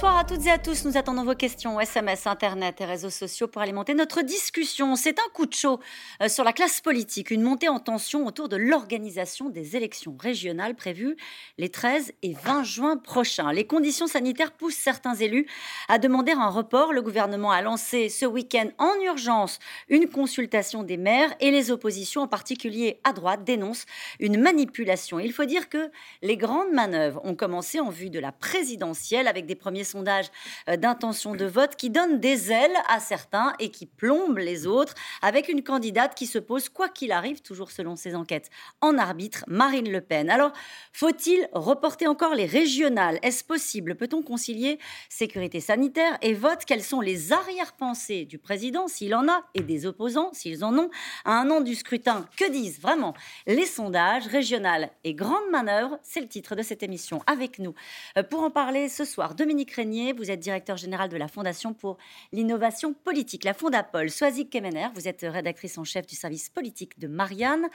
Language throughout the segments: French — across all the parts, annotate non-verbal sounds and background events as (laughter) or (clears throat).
Bonsoir à toutes et à tous. Nous attendons vos questions, SMS, Internet et réseaux sociaux pour alimenter notre discussion. C'est un coup de chaud euh, sur la classe politique, une montée en tension autour de l'organisation des élections régionales prévues les 13 et 20 juin prochains. Les conditions sanitaires poussent certains élus à demander un report. Le gouvernement a lancé ce week-end en urgence une consultation des maires et les oppositions, en particulier à droite, dénoncent une manipulation. Il faut dire que les grandes manœuvres ont commencé en vue de la présidentielle avec des premier sondage euh, d'intention de vote qui donne des ailes à certains et qui plombe les autres, avec une candidate qui se pose, quoi qu'il arrive, toujours selon ses enquêtes, en arbitre, Marine Le Pen. Alors, faut-il reporter encore les régionales? Est-ce possible? Peut-on concilier sécurité sanitaire et vote? Quelles sont les arrière-pensées du président, s'il en a, et des opposants, s'ils en ont, à un an du scrutin Que disent vraiment les sondages? Régionales et grandes manœuvres C'est le titre de cette émission. Avec nous, euh, pour en parler ce soir, Dominique Vous êtes directeur général de la Fondation pour l'innovation politique, la Fondapol. Soazic Kemener, vous êtes rédactrice en chef du service politique de Marianne.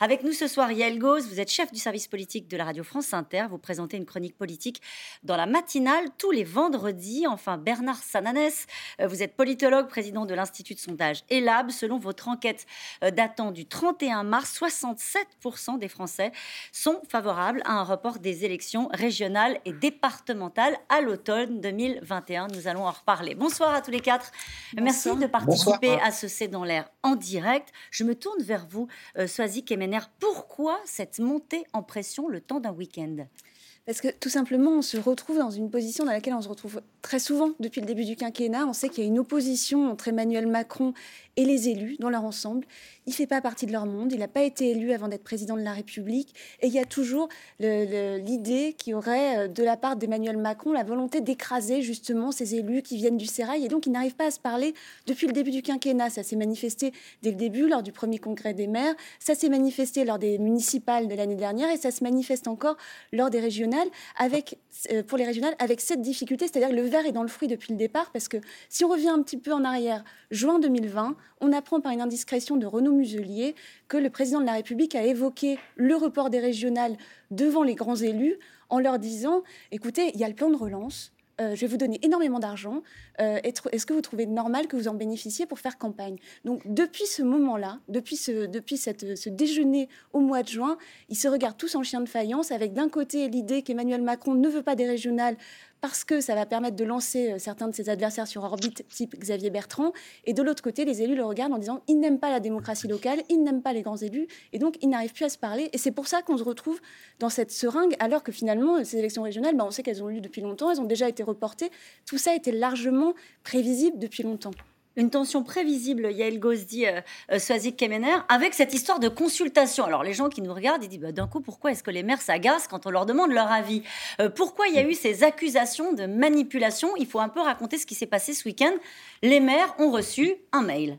Avec nous ce soir, Yael Gauze, vous êtes chef du service politique de la radio France Inter. Vous présentez une chronique politique dans la matinale tous les vendredis. Enfin, Bernard Sananès, euh, vous êtes politologue, président de l'Institut de sondage ELAB. Selon votre enquête euh, datant du 31 mars, 67% des Français sont favorables à un report des élections régionales et départementales à l'automne 2021. Nous allons en reparler. Bonsoir à tous les quatre. Merci de participer à ce C'est dans l'air en direct. Je me tourne vers vous, euh, Soazic Kemener. Pourquoi cette montée en pression le temps d'un week-end? Parce que tout simplement, on se retrouve dans une position dans laquelle on se retrouve très souvent depuis le début du quinquennat. On sait qu'il y a une opposition entre Emmanuel Macron et les élus dans leur ensemble. Il ne fait pas partie de leur monde, il n'a pas été élu avant d'être président de la République, et il y a toujours l'idée qu'il y aurait euh, de la part d'Emmanuel Macron la volonté d'écraser justement ces élus qui viennent du sérail, et donc ils n'arrivent pas à se parler depuis le début du quinquennat. Ça s'est manifesté dès le début, lors du premier congrès des maires, ça s'est manifesté lors des municipales de l'année dernière, et ça se manifeste encore lors des régionales, avec, euh, pour les régionales, avec cette difficulté, c'est-à-dire le verre est dans le fruit depuis le départ, parce que si on revient un petit peu en arrière, juin 2020, on apprend par une indiscrétion de Renaud Muselier que le président de la République a évoqué le report des régionales devant les grands élus en leur disant, écoutez, il y a le plan de relance, euh, je vais vous donner énormément d'argent. Euh, est-ce que vous trouvez normal que vous en bénéficiez pour faire campagne? Donc, depuis ce moment-là, depuis, ce, depuis cette, ce déjeuner au mois de juin, ils se regardent tous en chien de faïence, avec d'un côté l'idée qu'Emmanuel Macron ne veut pas des régionales parce que ça va permettre de lancer euh, certains de ses adversaires sur orbite, type Xavier Bertrand. Et de l'autre côté, les élus le regardent en disant ils n'aiment pas la démocratie locale, ils n'aiment pas les grands élus, et donc ils n'arrivent plus à se parler. Et c'est pour ça qu'on se retrouve dans cette seringue, alors que finalement, ces élections régionales, ben, on sait qu'elles ont eu lieu depuis longtemps, elles ont déjà été reportées. Tout ça était largement prévisible depuis longtemps une tension prévisible, Yael Gosdi, euh, euh, Swazik Kemener, avec cette histoire de consultation. Alors les gens qui nous regardent, ils disent bah, d'un coup, pourquoi est-ce que les maires s'agacent quand on leur demande leur avis? Euh, Pourquoi il y a eu ces accusations de manipulation? Il faut un peu raconter ce qui s'est passé ce week-end. Les maires ont reçu un mail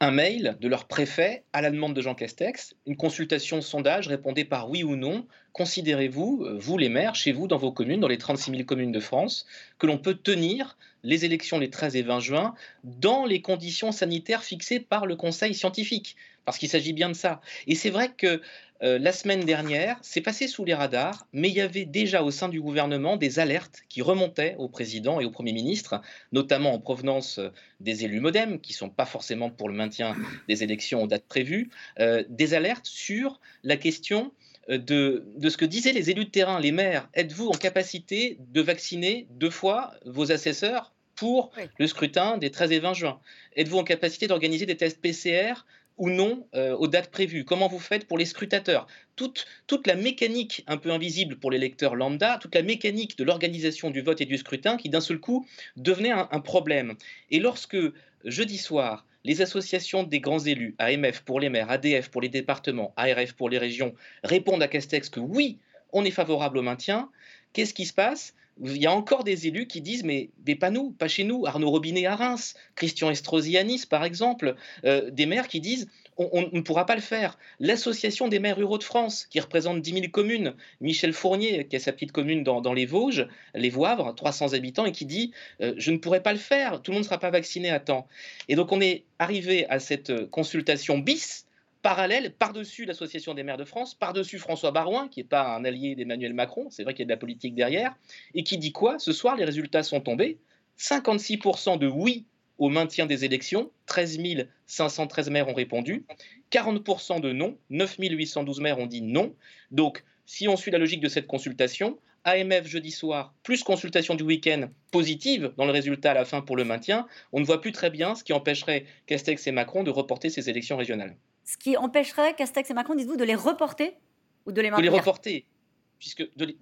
un mail de leur préfet à la demande de Jean Castex, une consultation sondage, répondez par oui ou non. Considérez-vous, euh, vous les maires, chez vous, dans vos communes, dans les 36 000 communes de France, que l'on peut tenir les élections les 13 et 20 juin dans les conditions sanitaires fixées par le Conseil scientifique? Parce qu'il s'agit bien de ça. Et c'est vrai que euh, la semaine dernière, c'est passé sous les radars, mais il y avait déjà au sein du gouvernement des alertes qui remontaient au président et au Premier ministre, notamment en provenance euh, des élus modem, qui ne sont pas forcément pour le maintien des élections aux dates prévues, des alertes sur la question de, ce que disaient les élus de terrain, les maires. Êtes-vous en capacité de vacciner deux fois vos assesseurs pour le scrutin des 13 et 20 juin? Êtes-vous en capacité d'organiser des tests PCR ou non euh, aux dates prévues? Comment vous faites pour les scrutateurs? Toute, toute la mécanique un peu invisible pour les lecteurs lambda, toute la mécanique de l'organisation du vote et du scrutin qui d'un seul coup devenait un, problème. Et lorsque jeudi soir, les associations des grands élus, AMF pour les maires, ADF pour les départements, ARF pour les régions, répondent à Castex que oui, on est favorable au maintien, qu'est-ce qui se passe? Il y a encore des élus qui disent mais, pas nous, pas chez nous. Arnaud Robinet à Reims, Christian Estrosi à par exemple, euh, des maires qui disent on, ne pourra pas le faire. L'association des maires ruraux de France, qui représente 10 000 communes, Michel Fournier, qui a sa petite commune dans, les Vosges, les Voivres, 300 habitants, et qui dit euh, je ne pourrai pas le faire, tout le monde ne sera pas vacciné à temps. Et donc on est arrivé à cette consultation bis parallèle, par-dessus l'Association des maires de France, par-dessus François Barouin, qui n'est pas un allié d'Emmanuel Macron, c'est vrai qu'il y a de la politique derrière, et qui dit quoi? Ce soir, les résultats sont tombés. 56% de oui au maintien des élections, 13 513 maires ont répondu, 40% de non, 9 812 maires ont dit non. Donc, si on suit la logique de cette consultation, AMF jeudi soir, plus consultation du week-end positive dans le résultat à la fin pour le maintien, on ne voit plus très bien ce qui empêcherait Castex et Macron de reporter ces élections régionales. Ce qui empêcherait Castex et Macron, dites-vous, de les reporter ou de les maintenir De les reporter, puisque de,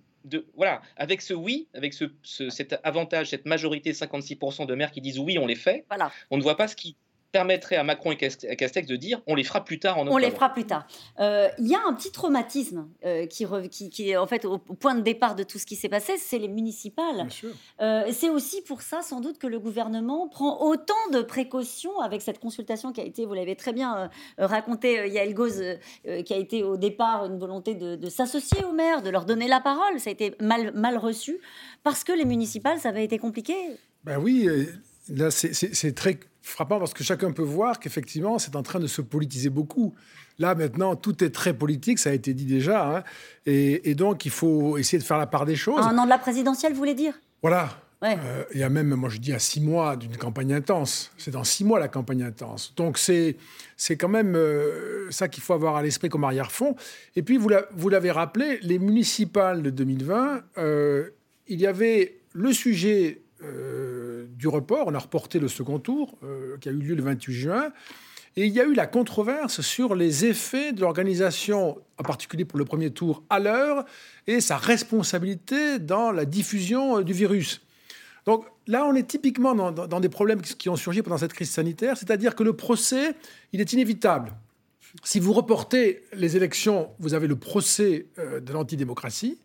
voilà, avec ce oui, avec ce, cet avantage, cette majorité 56% de maires qui disent oui, on les fait, voilà. on ne voit pas ce qui permettrait à Macron et Castex de dire on les fera plus tard en octobre. On les fera plus tard. Euh, il y a un petit traumatisme euh, qui, qui, est en fait au, point de départ de tout ce qui s'est passé, c'est les municipales. Euh, c'est aussi pour ça sans doute que le gouvernement prend autant de précautions avec cette consultation qui a été, vous l'avez très bien raconté, Yael Goz, qui a été au départ une volonté de, s'associer aux maires, de leur donner la parole. Ça a été mal, mal reçu parce que les municipales, ça avait été compliqué. Ben oui, là c'est très frappant parce que chacun peut voir qu'effectivement, c'est en train de se politiser beaucoup. Là, maintenant, tout est très politique, ça a été dit déjà. Hein. et, donc, il faut essayer de faire la part des choses. Un an de la présidentielle, vous voulez dire? Voilà. Euh, il y a même, moi je dis, à six mois d'une campagne intense. C'est dans six mois la campagne intense. Donc c'est, quand même euh, ça qu'il faut avoir à l'esprit comme arrière-fond. Et puis, vous, vous l'avez rappelé, les municipales de 2020, euh, il y avait le sujet euh, du report. On a reporté le second tour euh, qui a eu lieu le 28 juin. Et il y a eu la controverse sur les effets de l'organisation, en particulier pour le premier tour, à l'heure, et sa responsabilité dans la diffusion euh, du virus. Donc là, on est typiquement dans, dans des problèmes qui ont surgi pendant cette crise sanitaire, c'est-à-dire que le procès, il est inévitable. Si vous reportez les élections, vous avez le procès de l'antidémocratie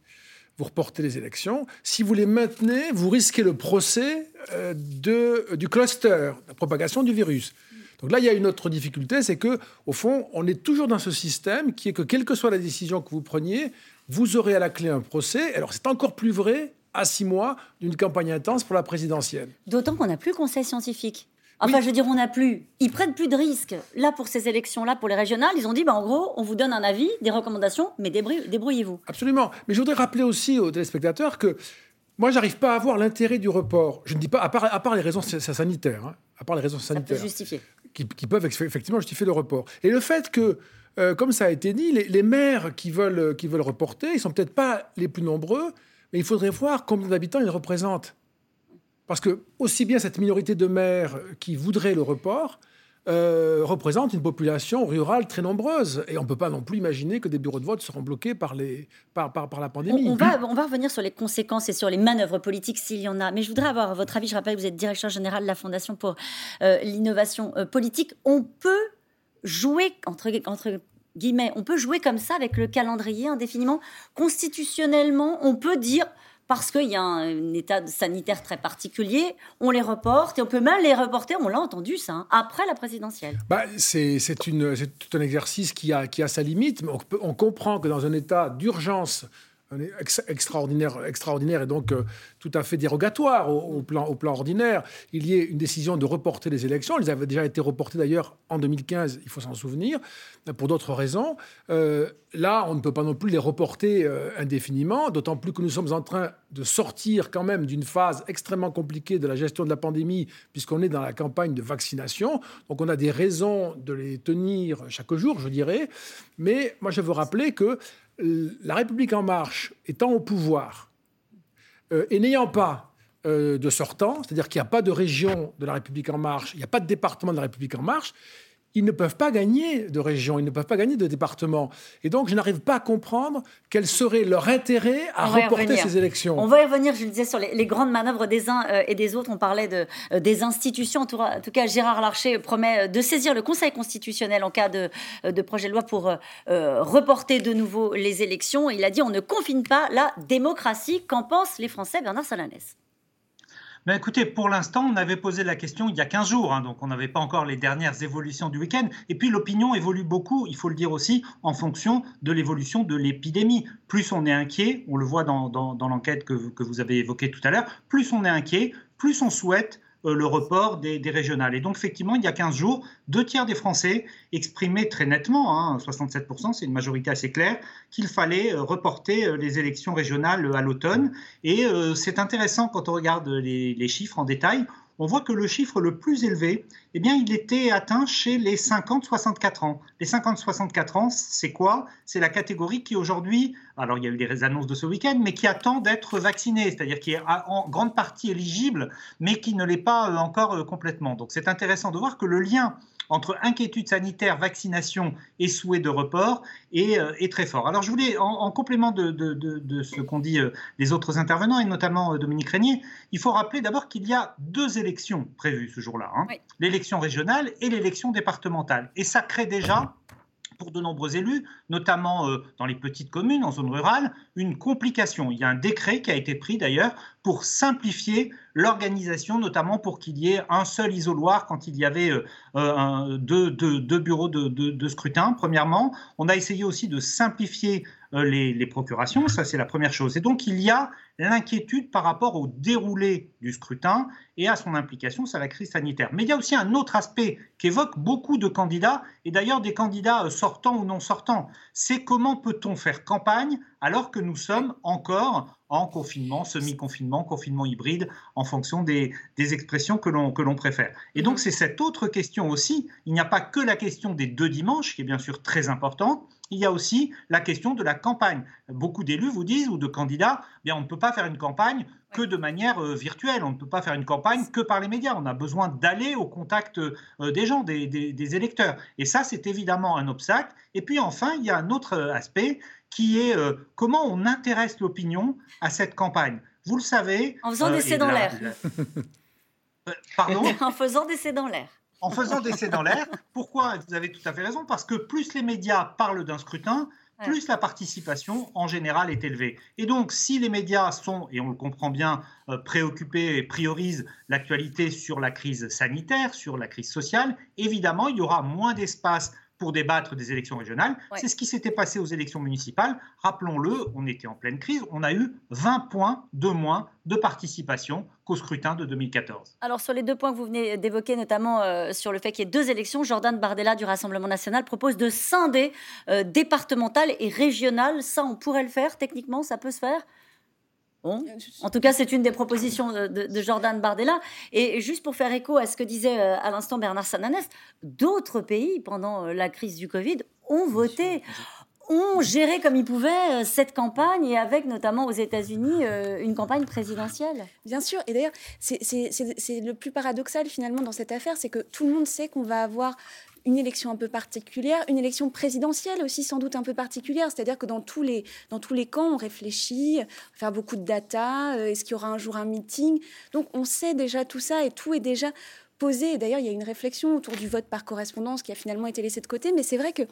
vous reportez les élections. Si vous les maintenez, vous risquez le procès euh, de, du cluster, la propagation du virus. Donc là, il y a une autre difficulté, c'est que au fond, on est toujours dans ce système qui est que quelle que soit la décision que vous preniez, vous aurez à la clé un procès. Alors c'est encore plus vrai à six mois d'une campagne intense pour la présidentielle. D'autant qu'on n'a plus conseil scientifique. Enfin, je veux dire, on n'a plus. Ils prennent plus de risques. Là, pour ces élections-là, pour les régionales, ils ont dit, bah, en gros, on vous donne un avis, des recommandations, mais débrouillez-vous. Absolument. Mais je voudrais rappeler aussi aux téléspectateurs que moi, j'arrive pas à voir l'intérêt du report. Je ne dis pas, à part, à part les raisons sanitaires, hein, à part les raisons sanitaires. justifier. Qui, peuvent effectivement justifier le report. Et le fait que, euh, comme ça a été dit, les, les, maires qui veulent, qui veulent reporter, ils sont peut-être pas les plus nombreux, mais il faudrait voir combien d'habitants ils représentent. Parce que aussi bien cette minorité de maires qui voudraient le report euh, représente une population rurale très nombreuse. Et on ne peut pas non plus imaginer que des bureaux de vote seront bloqués par, les, par, par, la pandémie. On, va, on va revenir sur les conséquences et sur les manœuvres politiques s'il y en a. Mais je voudrais avoir votre avis. Je rappelle que vous êtes directeur général de la Fondation pour euh, l'innovation euh, politique. On peut jouer, entre, entre guillemets, on peut jouer comme ça avec le calendrier indéfiniment. Constitutionnellement, on peut dire parce qu'il y a un, état sanitaire très particulier, on les reporte et on peut même les reporter, on l'a entendu ça, hein, après la présidentielle. Bah, c'est tout un exercice qui a, qui a sa limite, mais on, on comprend que dans un état d'urgence extraordinaire, et donc euh, tout à fait dérogatoire au, plan, au plan ordinaire, il y ait une décision de reporter les élections. Elles avaient déjà été reportées d'ailleurs en 2015, il faut s'en souvenir, pour d'autres raisons. Euh, là, on ne peut pas non plus les reporter euh, indéfiniment, d'autant plus que nous sommes en train de sortir quand même d'une phase extrêmement compliquée de la gestion de la pandémie, puisqu'on est dans la campagne de vaccination. Donc on a des raisons de les tenir chaque jour, je dirais. Mais moi, je veux rappeler que la République en marche étant au pouvoir euh, et n'ayant pas euh, de sortant, c'est-à-dire qu'il n'y a pas de région de la République en marche, il n'y a pas de département de la République en marche, ils ne peuvent pas gagner de région, ils ne peuvent pas gagner de département. Et donc, je n'arrive pas à comprendre quel serait leur intérêt à reporter ces élections. On va y revenir, je le disais, sur les, grandes manœuvres des uns euh, et des autres. On parlait de, euh, des institutions. En tout, cas, Gérard Larcher promet de saisir le Conseil constitutionnel en cas de, euh, de projet de loi pour reporter de nouveau les élections. Il a dit on ne confine pas la démocratie. Qu'en pensent les Français, Bernard Salanès ben écoutez, pour l'instant, on avait posé la question il y a 15 jours, hein, donc on n'avait pas encore les dernières évolutions du week-end. Et puis l'opinion évolue beaucoup, il faut le dire aussi, en fonction de l'évolution de l'épidémie. Plus on est inquiet, on le voit dans, l'enquête que, vous avez évoquée tout à l'heure, plus on est inquiet, plus on souhaite le report des, régionales. Et donc, effectivement, il y a 15 jours, deux tiers des Français exprimaient très nettement, 67%, hein, c'est une majorité assez claire, qu'il fallait euh, reporter les élections régionales à l'automne. Et c'est intéressant quand on regarde les chiffres en détail on voit que le chiffre le plus élevé, eh bien, il était atteint chez les 50-64 ans. Les 50-64 ans, c'est quoi? C'est la catégorie qui aujourd'hui, alors il y a eu des annonces de ce week-end, mais qui attend d'être vaccinée, c'est-à-dire qui est en grande partie éligible, mais qui ne l'est pas euh, encore euh, complètement. Donc c'est intéressant de voir que le lien entre inquiétude sanitaire, vaccination et souhait de report est, euh, très fort. Alors je voulais, en, complément de, ce qu'ont dit euh, les autres intervenants, et notamment euh, Dominique Régnier, il faut rappeler d'abord qu'il y a deux élections prévues ce jour-là, hein. l'élection régionale et l'élection départementale. Et ça crée déjà pour de nombreux élus, notamment dans les petites communes, en zone rurale, une complication. Il y a un décret qui a été pris d'ailleurs pour simplifier l'organisation, notamment pour qu'il y ait un seul isoloir quand il y avait euh, euh, deux, bureaux de, scrutin, premièrement. On a essayé aussi de simplifier euh, les, procurations, ça c'est la première chose. Et donc il y a l'inquiétude par rapport au déroulé du scrutin et à son implication sur la crise sanitaire. Mais il y a aussi un autre aspect qu'évoquent beaucoup de candidats, et d'ailleurs des candidats sortants ou non sortants. C'est comment peut-on faire campagne alors que nous sommes encore en confinement, semi-confinement, confinement hybride, en fonction des, expressions que l'on préfère. Et donc c'est cette autre question aussi, il n'y a pas que la question des deux dimanches, qui est bien sûr très importante, il y a aussi la question de la campagne. Beaucoup d'élus vous disent, ou de candidats, bien, on ne peut pas faire une campagne que de manière euh, virtuelle, on ne peut pas faire une campagne que par les médias, on a besoin d'aller au contact euh, des gens, des, des électeurs. Et ça, c'est évidemment un obstacle. Et puis enfin, il y a un autre aspect qui est euh, comment on intéresse l'opinion à cette campagne. Vous le savez. En faisant des euh, dans l'air. Euh, pardon? (laughs) En faisant des dans l'air. En faisant des dans l'air. Pourquoi Vous avez tout à fait raison. Parce que plus les médias parlent d'un scrutin, plus la participation en général est élevée. Et donc, si les médias sont, et on le comprend bien, préoccupés et priorisent l'actualité sur la crise sanitaire, sur la crise sociale, évidemment, il y aura moins d'espace pour débattre des élections régionales. C'est ce qui s'était passé aux élections municipales. Rappelons-le, on était en pleine crise, on a eu 20 points de moins de participation qu'au scrutin de 2014. Alors sur les deux points que vous venez d'évoquer, notamment euh, sur le fait qu'il y ait deux élections, Jordan Bardella du Rassemblement national propose de scinder euh, départemental et régional. Ça, on pourrait le faire techniquement, ça peut se faire? En tout cas, c'est une des propositions de, Jordan Bardella. Et juste pour faire écho à ce que disait euh, à l'instant Bernard Sananès, d'autres pays, pendant euh, la crise du Covid, ont voté, ont géré comme ils pouvaient euh, cette campagne, et avec notamment aux États-Unis une campagne présidentielle. Bien sûr. Et d'ailleurs, c'est le plus paradoxal finalement dans cette affaire, c'est que tout le monde sait qu'on va avoir une élection un peu particulière, une élection présidentielle aussi sans doute un peu particulière, c'est-à-dire que dans tous les dans tous les camps on réfléchit, on faire beaucoup de data, euh, est-ce qu'il y aura un jour un meeting? Donc on sait déjà tout ça et tout est déjà posé. D'ailleurs, il y a une réflexion autour du vote par correspondance qui a finalement été laissé de côté, mais c'est vrai qu'il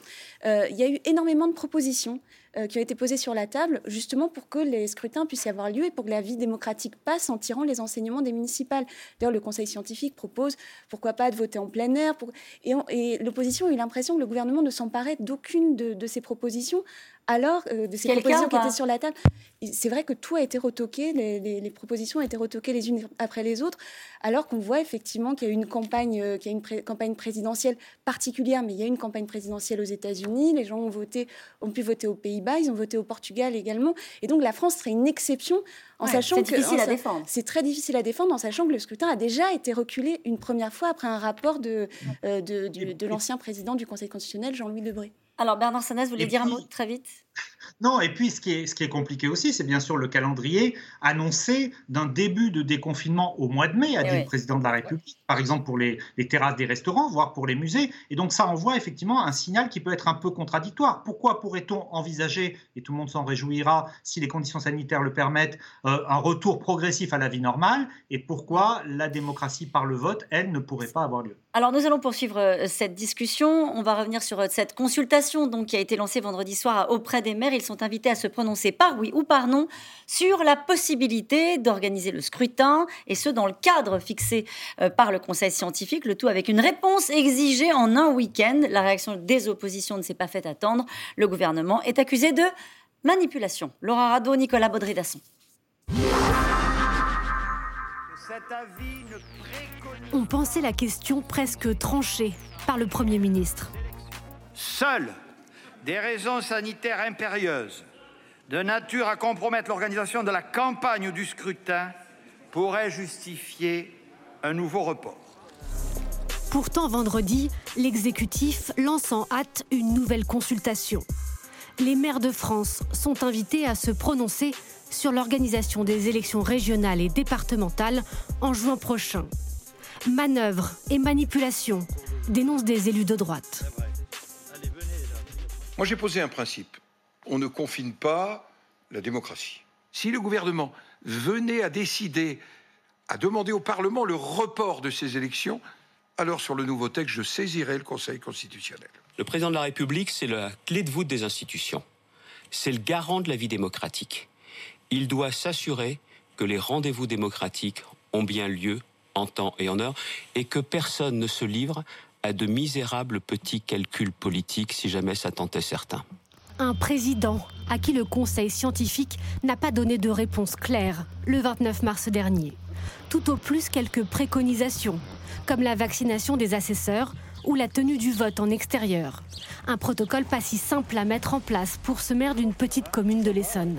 euh, y a eu énormément de propositions euh, qui ont été posées sur la table, justement pour que les scrutins puissent avoir lieu et pour que la vie démocratique passe en tirant les enseignements des municipales. D'ailleurs, le Conseil scientifique propose, pourquoi pas, de voter en plein air. Et, l'opposition a eu l'impression que le gouvernement ne s'emparait d'aucune de, ces propositions, alors euh, de ces propositions qui étaient sur la table. C'est vrai que tout a été retoqué, les, propositions ont été retoquées les unes après les autres, alors qu'on voit effectivement qu'il y a une campagne, euh, qu'il y a une campagne présidentielle particulière, mais il y a une campagne présidentielle aux États-Unis. Les gens ont voté, ont pu voter au pays ils ont voté au Portugal également. Et donc la France serait une exception en sachant que. C'est difficile à défendre. C'est très difficile à défendre en sachant que le scrutin a déjà été reculé une première fois après un rapport de, euh, de, de l'ancien président du Conseil constitutionnel, Jean-Louis Debré. Alors Bernard Sanès, vous voulez dire un mot très vite? Non, et puis ce qui est, ce qui est compliqué aussi, c'est bien sûr le calendrier annoncé d'un début de déconfinement au mois de mai, a dit le président de la République, par exemple pour les, les, terrasses des restaurants, voire pour les musées. Et donc ça envoie effectivement un signal qui peut être un peu contradictoire. Pourquoi pourrait-on envisager, et tout le monde s'en réjouira si les conditions sanitaires le permettent, euh, un retour progressif à la vie normale? Et pourquoi la démocratie par le vote, elle, ne pourrait pas avoir lieu? Alors nous allons poursuivre euh, cette discussion. On va revenir sur euh, cette consultation donc, qui a été lancée vendredi soir auprès des maires. Ils sont invités à se prononcer par oui ou par non sur la possibilité d'organiser le scrutin, et ce dans le cadre fixé euh, par le Conseil scientifique, le tout avec une réponse exigée en un week-end. La réaction des oppositions ne s'est pas fait attendre. Le gouvernement est accusé de manipulation. Laura Rado, Nicolas Baudry-Dasson. On pensait la question presque tranchée par le Premier ministre. Seules des raisons sanitaires impérieuses, de nature à compromettre l'organisation de la campagne ou du scrutin, pourraient justifier un nouveau report. Pourtant, vendredi, l'exécutif lance en hâte une nouvelle consultation. Les maires de France sont invités à se prononcer sur l'organisation des élections régionales et départementales en juin prochain. Manœuvre et manipulation, dénoncent des élus de droite. Moi, j'ai posé un principe. On ne confine pas la démocratie. Si le gouvernement venait à décider, à demander au Parlement le report de ces élections, alors sur le nouveau texte, je saisirai le Conseil constitutionnel. Le président de la République, c'est la clé de voûte des institutions. C'est le garant de la vie démocratique. Il doit s'assurer que les rendez-vous démocratiques ont bien lieu en temps et en heure et que personne ne se livre à de misérables petits calculs politiques si jamais ça tentait certains. Un président à qui le Conseil scientifique n'a pas donné de réponse claire le 29 mars dernier. Tout au plus quelques préconisations, comme la vaccination des assesseurs ou la tenue du vote en extérieur. Un protocole pas si simple à mettre en place pour ce maire d'une petite commune de l'Essonne.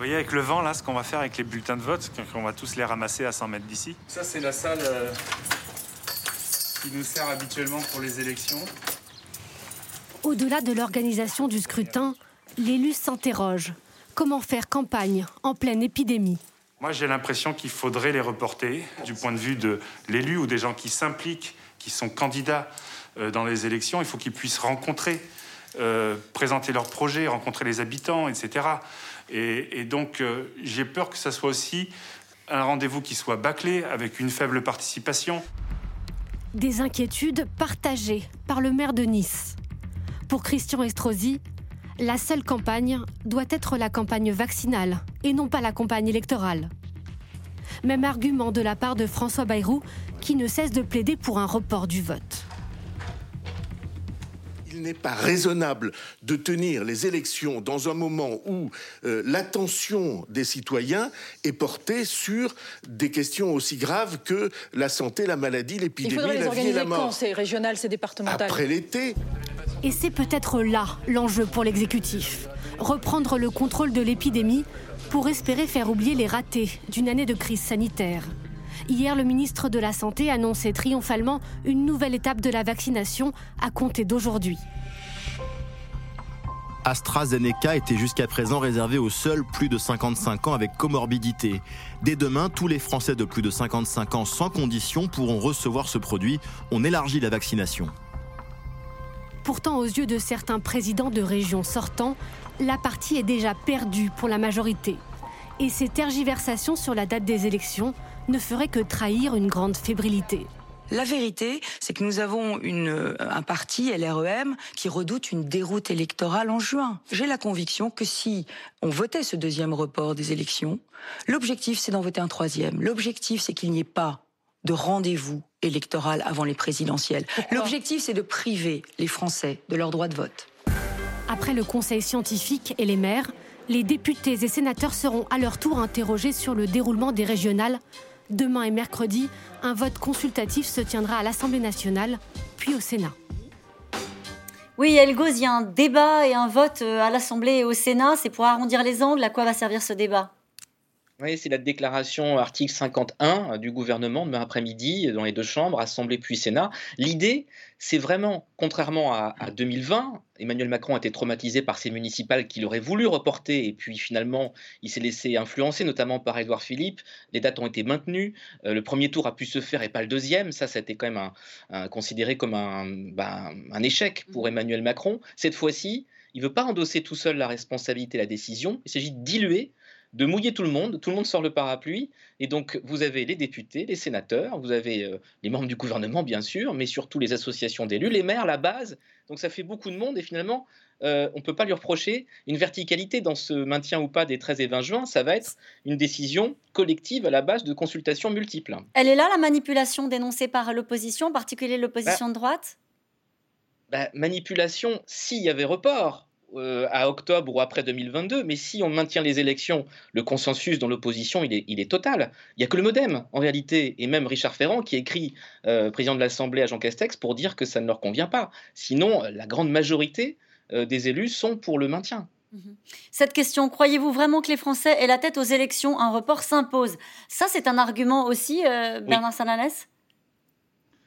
Vous voyez avec le vent là ce qu'on va faire avec les bulletins de vote, qu'on va tous les ramasser à 100 mètres d'ici. Ça c'est la salle euh, qui nous sert habituellement pour les élections. Au-delà de l'organisation du scrutin, l'élu s'interroge. Comment faire campagne en pleine épidémie? Moi j'ai l'impression qu'il faudrait les reporter du point de vue de l'élu ou des gens qui s'impliquent, qui sont candidats euh, dans les élections. Il faut qu'ils puissent rencontrer, euh, présenter leurs projets, rencontrer les habitants, etc. Et, donc euh, j'ai peur que ça soit aussi un rendez-vous qui soit bâclé avec une faible participation. Des inquiétudes partagées par le maire de Nice. Pour Christian Estrosi, la seule campagne doit être la campagne vaccinale et non pas la campagne électorale. Même argument de la part de François Bayrou, qui ne cesse de plaider pour un report du vote il n'est pas raisonnable de tenir les élections dans un moment où euh, l'attention des citoyens est portée sur des questions aussi graves que la santé, la maladie, l'épidémie, la vie et la mort. Quand c'est régional, c'est départemental. Après l'été. Et c'est peut-être là l'enjeu pour l'exécutif. Reprendre le contrôle de l'épidémie pour espérer faire oublier les ratés d'une année de crise sanitaire. Hier, le ministre de la Santé annonçait triomphalement une nouvelle étape de la vaccination à compter d'aujourd'hui. AstraZeneca était jusqu'à présent réservé aux seuls plus de 55 ans avec comorbidité. Dès demain, tous les Français de plus de 55 ans sans condition pourront recevoir ce produit. On élargit la vaccination. Pourtant, aux yeux de certains présidents de régions sortants, la partie est déjà perdue pour la majorité. Et ces tergiversations sur la date des élections ne ferait que trahir une grande fébrilité. La vérité, c'est que nous avons une, euh, un parti, LREM, qui redoute une déroute électorale en juin. J'ai la conviction que si on votait ce deuxième report des élections, l'objectif, c'est d'en voter un troisième. L'objectif, c'est qu'il n'y ait pas de rendez-vous électoral avant les présidentielles. L'objectif, c'est de priver les Français de leur droit de vote. Après le Conseil scientifique et les maires, les députés et sénateurs seront à leur tour interrogés sur le déroulement des régionales Demain et mercredi, un vote consultatif se tiendra à l'Assemblée nationale, puis au Sénat. Oui, Elgoz, il y a un débat et un vote euh, à l'Assemblée et au Sénat. C'est pour arrondir les angles. À quoi va servir ce débat? Oui, c'est la déclaration article 51 du gouvernement demain après-midi dans les deux chambres, Assemblée puis Sénat. L'idée, c'est vraiment, contrairement à, 2020, Emmanuel Macron a été traumatisé par ces municipales qu'il aurait voulu reporter et puis finalement il s'est laissé influencer, notamment par Édouard Philippe. Les dates ont été maintenues. Euh, le premier tour a pu se faire et pas le deuxième. Ça, c'était quand même considéré comme un, ben, un échec pour Emmanuel Macron. Cette fois-ci, il ne veut pas endosser tout seul la responsabilité, la décision. Il s'agit de diluer de mouiller tout le monde, tout le monde sort le parapluie, et donc vous avez les députés, les sénateurs, vous avez euh, les membres du gouvernement bien sûr, mais surtout les associations d'élus, les maires, la base, donc ça fait beaucoup de monde, et finalement euh, on ne peut pas lui reprocher une verticalité dans ce maintien ou pas des 13 et 20 juin, ça va être une décision collective à la base de consultations multiples. Elle est là la manipulation dénoncée par l'opposition, en particulier l'opposition bah, de droite? bah, Manipulation s'il y avait report euh, à octobre ou après 2022, mais si on maintient les élections, le consensus dans l'opposition, il est, il est total. Il n'y a que le modem, en réalité, et même Richard Ferrand qui écrit, euh, président de l'Assemblée à Jean Castex, pour dire que ça ne leur convient pas. Sinon, la grande majorité euh, des élus sont pour le maintien. Mhm. Cette question, croyez-vous vraiment que les Français aient la tête aux élections? Un report s'impose. Ça, c'est un argument aussi, Bernard oui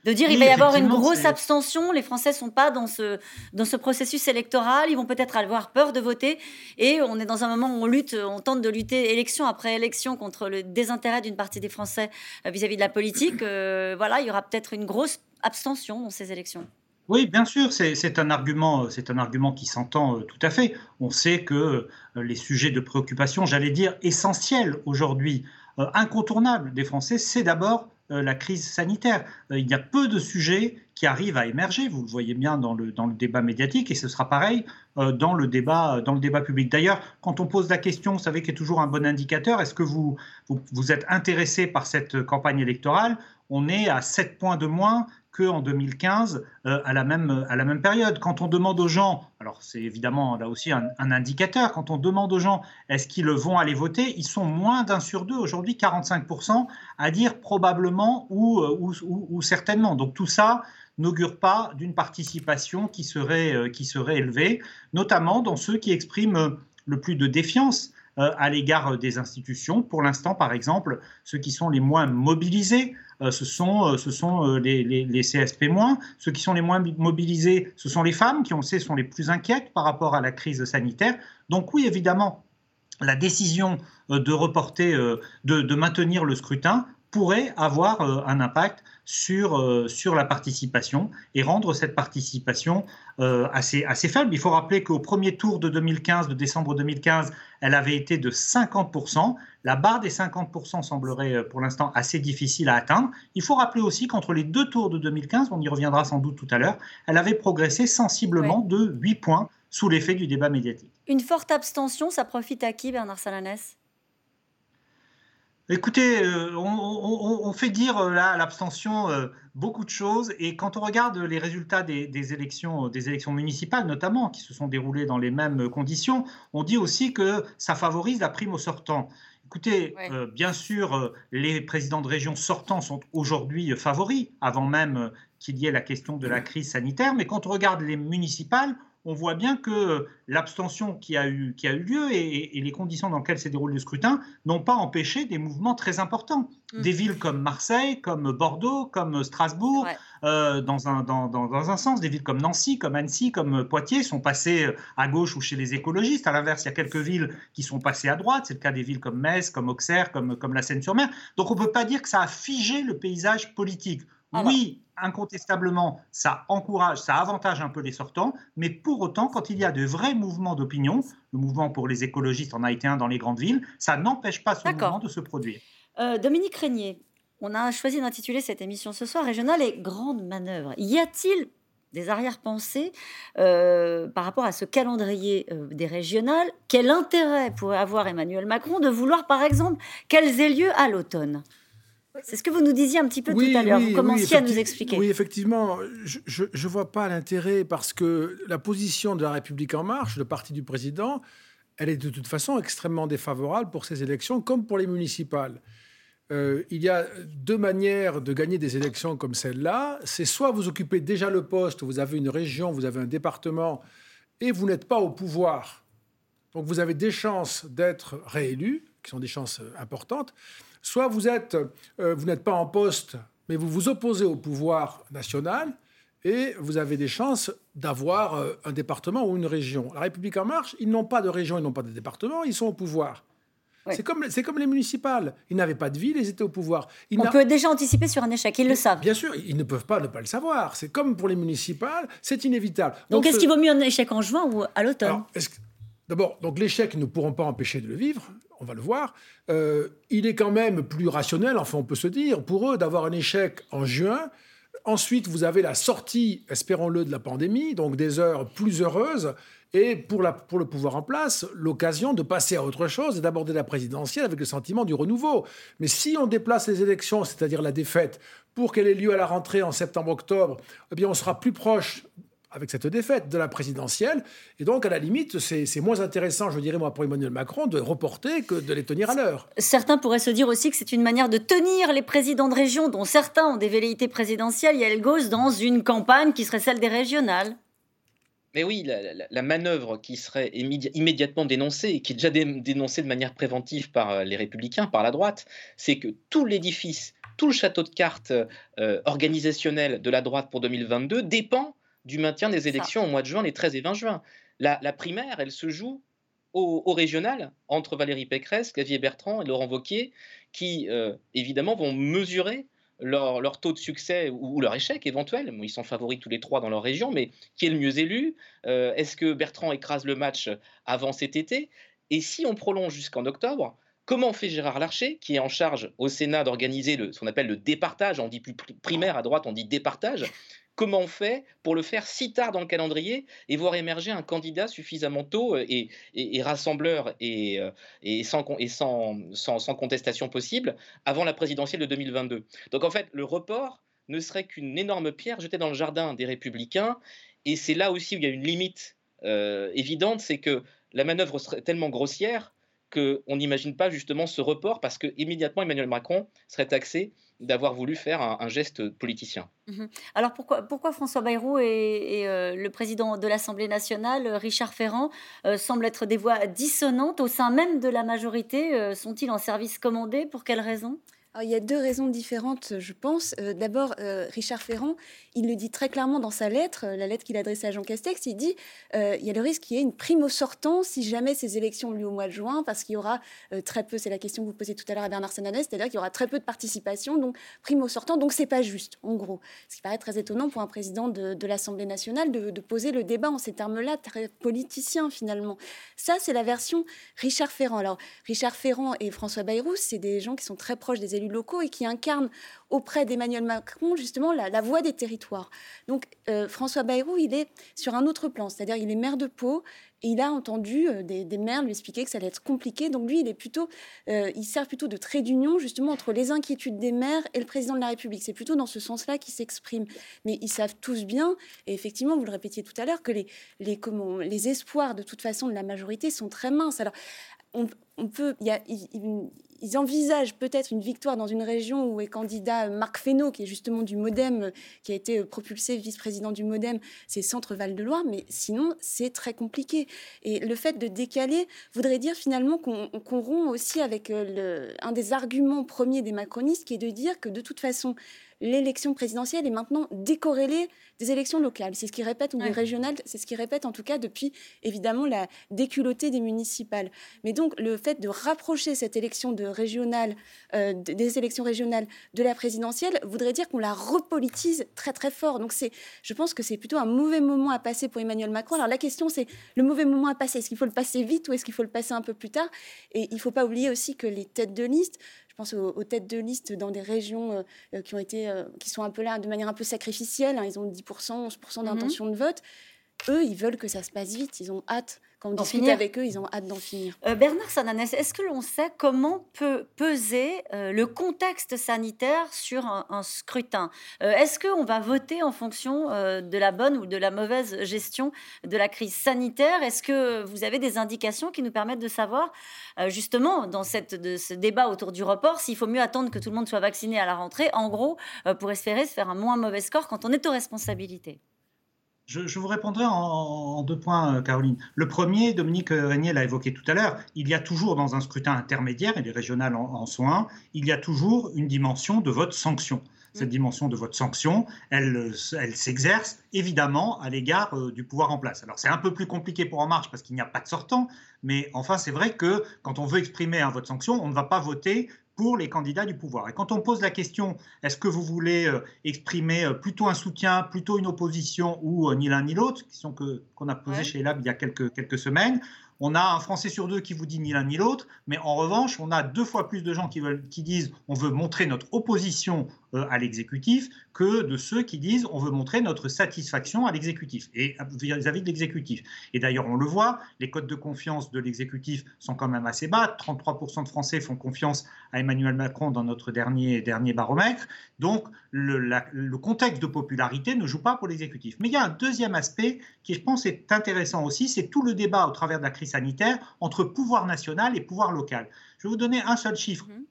de dire qu'il il va y avoir une grosse abstention, les Français ne sont pas dans ce, dans ce processus électoral, ils vont peut-être avoir peur de voter, et on est dans un moment où on lutte, on tente de lutter élection après élection contre le désintérêt d'une partie des Français euh, vis-à-vis de la politique. Euh, voilà, il y aura peut-être une grosse abstention dans ces élections. Oui, bien sûr, c'est un argument, c'est un argument qui s'entend euh, tout à fait. On sait que les sujets de préoccupation, j'allais dire essentiels aujourd'hui, incontournables des Français, c'est d'abord euh, la crise sanitaire. Euh, il y a peu de sujets qui arrivent à émerger, vous le voyez bien dans le, dans le débat médiatique, et ce sera pareil euh, dans, le débat, dans le débat public. D'ailleurs, quand on pose la question, vous savez qu'il y a toujours un bon indicateur, est-ce que vous, vous, vous êtes intéressé par cette campagne électorale? On est à 7 points de moins qu'en 2015 euh, à, la même, à la même période. Quand on demande aux gens, alors c'est évidemment là aussi un, indicateur, quand on demande aux gens est-ce qu'ils vont aller voter, ils sont moins d'un sur deux, aujourd'hui 45%, à dire probablement ou, euh, ou, ou, certainement. Donc tout ça n'augure pas d'une participation qui serait, euh, qui serait élevée, notamment dans ceux qui expriment le plus de défiance à l'égard des institutions. Pour l'instant, par exemple, ceux qui sont les moins mobilisés ce sont, euh, ce sont euh, les, les, CSP-. Ceux qui sont les moins mobilisés, ce sont les femmes qui, on sait, sont les plus inquiètes par rapport à la crise sanitaire. Donc oui, évidemment, la décision de reporter, de maintenir le scrutin pourrait avoir un impact sur, sur la participation et rendre cette participation assez, assez faible. Il faut rappeler qu'au premier tour de 2015, de décembre 2015, elle avait été de 50%. La barre des 50% semblerait euh, pour l'instant assez difficile à atteindre. Il faut rappeler aussi qu'entre les deux tours de 2015, on y reviendra sans doute tout à l'heure, elle avait progressé sensiblement de 8 points sous l'effet du débat médiatique. Une forte abstention, ça profite à qui, Bernard Salanès? Écoutez, euh, on, fait dire euh, là l'abstention beaucoup de choses et quand on regarde les résultats des, élections, des élections municipales notamment, qui se sont déroulées dans les mêmes conditions, on dit aussi que ça favorise la prime au sortant. Écoutez, euh, bien sûr, euh, les présidents de région sortants sont aujourd'hui euh, favoris, avant même qu'il y ait la question de la crise sanitaire. Mais quand on regarde les municipales, on voit bien que l'abstention qui, a eu, qui a eu lieu et, les conditions dans lesquelles s'est déroulé le scrutin n'ont pas empêché des mouvements très importants. Mm. Des villes comme Marseille, comme Bordeaux, comme Strasbourg, euh, dans, un, dans, dans, un sens, des villes comme Nancy, comme Annecy, comme Poitiers sont passées à gauche ou chez les écologistes. À l'inverse, il y a quelques villes qui sont passées à droite. C'est le cas des villes comme Metz, comme Auxerre, comme, comme la Seine-sur-Mer. Donc on ne peut pas dire que ça a figé le paysage politique. Oui, incontestablement, ça encourage, ça avantage un peu les sortants, mais pour autant, quand il y a de vrais mouvements d'opinion, le mouvement pour les écologistes en a été un dans les grandes villes, ça n'empêche pas ce mouvement de se produire. Euh, Dominique Régnier, on a choisi d'intituler cette émission ce soir Régionale et Grandes Manœuvres. Y a-t-il des arrière-pensées euh, par rapport à ce calendrier euh, des régionales? Quel intérêt pourrait avoir Emmanuel Macron de vouloir, par exemple, qu'elles aient lieu à l'automne? C'est ce que vous nous disiez un petit peu tout à l'heure. vous commenciez à nous expliquer. Oui, effectivement, je ne vois pas l'intérêt parce que la position de la République en marche, le parti du président, elle est de toute façon extrêmement défavorable pour ces élections comme pour les municipales. Euh, il y a deux manières de gagner des élections comme celle-là. C'est soit vous occupez déjà le poste, vous avez une région, vous avez un département, et vous n'êtes pas au pouvoir. Donc vous avez des chances d'être réélu, qui sont des chances importantes. Soit vous êtes, euh, vous n'êtes pas en poste, mais vous vous opposez au pouvoir national et vous avez des chances d'avoir euh, un département ou une région. La République en marche, ils n'ont pas de région, ils n'ont pas de département, ils sont au pouvoir. C'est comme, comme les municipales. Ils n'avaient pas de ville, ils étaient au pouvoir. On peut déjà anticiper sur un échec, ils le savent. Bien sûr, ils ne peuvent pas ne pas le savoir. C'est comme pour les municipales, c'est inévitable. Donc, est-ce qu'il vaut mieux un échec en juin ou à l'automne? D'abord, donc l'échec ne pourront pas empêcher de le vivre on va le voir, euh, il est quand même plus rationnel, enfin on peut se dire, pour eux d'avoir un échec en juin. Ensuite, vous avez la sortie, espérons-le, de la pandémie, donc des heures plus heureuses. Et pour, la, pour le pouvoir en place, l'occasion de passer à autre chose et d'aborder la présidentielle avec le sentiment du renouveau. Mais si on déplace les élections, c'est-à-dire la défaite, pour qu'elle ait lieu à la rentrée en septembre-octobre, eh bien on sera plus proche avec cette défaite de la présidentielle. Et donc, à la limite, c'est moins intéressant, je dirais, moi, pour Emmanuel Macron, de reporter que de les tenir à l'heure. Certains pourraient se dire aussi que c'est une manière de tenir les présidents de région, dont certains ont des velléités présidentielles, elle gosse dans une campagne qui serait celle des régionales. Mais oui, la, manœuvre qui serait immédiatement dénoncée, et qui est déjà dénoncée de manière préventive par euh, les républicains, par la droite, c'est que tout l'édifice, tout le château de cartes euh, organisationnel de la droite pour 2022 dépend du maintien des élections au mois de juin, les 13 et 20 juin. La, primaire, elle se joue au, régional entre Valérie Pécresse, Xavier Bertrand et Laurent Wauquiez, qui euh, évidemment vont mesurer leur, taux de succès ou, leur échec éventuel. Ils sont favoris tous les trois dans leur région, mais qui est le mieux élu? Euh, Est-ce que Bertrand écrase le match avant cet été? Et si on prolonge jusqu'en octobre, Comment fait Gérard Larcher, qui est en charge au Sénat d'organiser ce qu'on appelle le départage, on dit plus primaire à droite, on dit départage, comment on fait pour le faire si tard dans le calendrier et voir émerger un candidat suffisamment tôt euh, et, rassembleur et, euh, sans, contestation possible avant la présidentielle de 2022 Donc en fait, le report ne serait qu'une énorme pierre jetée dans le jardin des républicains et c'est là aussi où il y a une limite euh, évidente, c'est que la manœuvre serait tellement grossière qu'on n'imagine pas justement ce report parce que immédiatement Emmanuel Macron serait taxé d'avoir voulu faire un, geste politicien. Mhm. Alors pourquoi, François Bayrou et, euh, le président de l'Assemblée nationale, Richard Ferrand, euh, semblent être des voix dissonantes au sein même de la majorité euh, Sont-ils en service commandé? Pour quelles raisons il y a deux raisons différentes, je pense. Euh, d'abord, euh, Richard Ferrand, il le dit très clairement dans sa lettre, euh, la lettre qu'il a adressée à Jean Castex, il dit il y a le risque qu'il y ait une prime au sortant si jamais ces élections ont lieu au mois de juin, parce qu'il y aura très peu, c'est la question que vous posez tout à l'heure à Bernard Sananès, c'est-à-dire qu'il y aura très peu de participation, donc prime au sortant, donc c'est pas juste, en gros. Ce qui paraît très étonnant pour un président de, l'Assemblée nationale de, de, poser le débat en ces termes-là, très politicien finalement. Ça, c'est la version Richard Ferrand. Alors, Richard Ferrand et François Bayrou, c'est des gens qui sont très proches des élus locaux et qui incarnent auprès d'Emmanuel Macron justement la, voix des territoires. Donc euh, François Bayrou, il est sur un autre plan, c'est-à-dire il est maire de Pau et il a entendu euh, des, maires lui expliquer que ça allait être compliqué. Donc lui, il est plutôt, euh, il sert plutôt de trait d'union justement entre les inquiétudes des maires et le président de la République. C'est plutôt dans ce sens-là qu'il s'exprime. Mais ils savent tous bien, et effectivement, vous le répétiez tout à l'heure, que les, les espoirs de toute façon de la majorité sont très minces. Alors on, peut, il y a, ils envisagent peut-être une victoire dans une région où est candidat Marc Fesneau, qui est justement du Modem, qui a été propulsé vice-président du Modem, c'est Centre-Val de Loire, mais sinon, c'est très compliqué. Et le fait de décaler voudrait dire finalement qu'on rompt aussi avec euh, le, un des arguments premiers des macronistes, qui est de dire que de toute façon, l'élection présidentielle est maintenant décorrélée des élections locales. C'est ce qui répète, ou des régionales, c'est ce qui répète en tout cas depuis évidemment la déculottée des municipales. Mais donc le fait de rapprocher cette élection de régionale, euh, des élections régionales de la présidentielle voudrait dire qu'on la repolitise très très fort. Donc c'est, je pense que c'est plutôt un mauvais moment à passer pour Emmanuel Macron. Alors la question c'est le mauvais moment à passer. Est-ce qu'il faut le passer vite ou est-ce qu'il faut le passer un peu plus tard? Et il ne faut pas oublier aussi que les têtes de liste je pense aux, têtes de liste dans des régions euh, euh, qui ont été, euh, qui sont un peu là de manière un peu sacrificielle. Hein. ils ont 10%, 11% mhm. d'intention de vote. Eux, ils veulent que ça se passe vite. Ils ont hâte quand on discute avec eux, ils ont hâte d'en finir. Euh, Bernard Sananès, est-ce que l'on sait comment peut peser euh, le contexte sanitaire sur un, scrutin? Euh, Est-ce qu'on va voter en fonction de la bonne ou de la mauvaise gestion de la crise sanitaire? Est-ce que vous avez des indications qui nous permettent de savoir, justement, dans cette, de ce débat autour du report, s'il faut mieux attendre que tout le monde soit vacciné à la rentrée, en gros, pour espérer se faire un moins mauvais score quand on est aux responsabilités je, vous répondrai en, deux points, euh, Caroline. Le premier, Dominique Régnier l'a évoqué tout à l'heure, il y a toujours dans un scrutin intermédiaire, et les régionales en, en sont un, il y a toujours une dimension de vote sanction. Cette dimension de vote sanction, elle, elle s'exerce évidemment à l'égard euh, du pouvoir en place. Alors c'est un peu plus compliqué pour En Marche parce qu'il n'y a pas de sortant, mais enfin c'est vrai que quand on veut exprimer un vote sanction, on ne va pas voter pour les candidats du pouvoir. Et quand on pose la question, est-ce que vous voulez euh, exprimer euh, plutôt un soutien, plutôt une opposition ou euh, ni l'un ni l'autre, question qu'on a posée chez Lab il y a quelques, quelques semaines, on a un Français sur deux qui vous dit ni l'un ni l'autre, mais en revanche, on a deux fois plus de gens qui, veulent, qui disent on veut montrer notre opposition euh, à l'exécutif que de ceux qui disent on veut montrer notre satisfaction à l'exécutif et vis-à-vis de l'exécutif. Et d'ailleurs, on le voit, les codes de confiance de l'exécutif sont quand même assez bas. 33% de Français font confiance à Emmanuel Macron dans notre dernier, dernier baromètre. Donc, le, le contexte de popularité ne joue pas pour l'exécutif. Mais il y a un deuxième aspect qui, je pense, est intéressant aussi, c'est tout le débat au travers de la crise sanitaire entre pouvoir national et pouvoir local. Je vais vous donner un seul chiffre. Mmh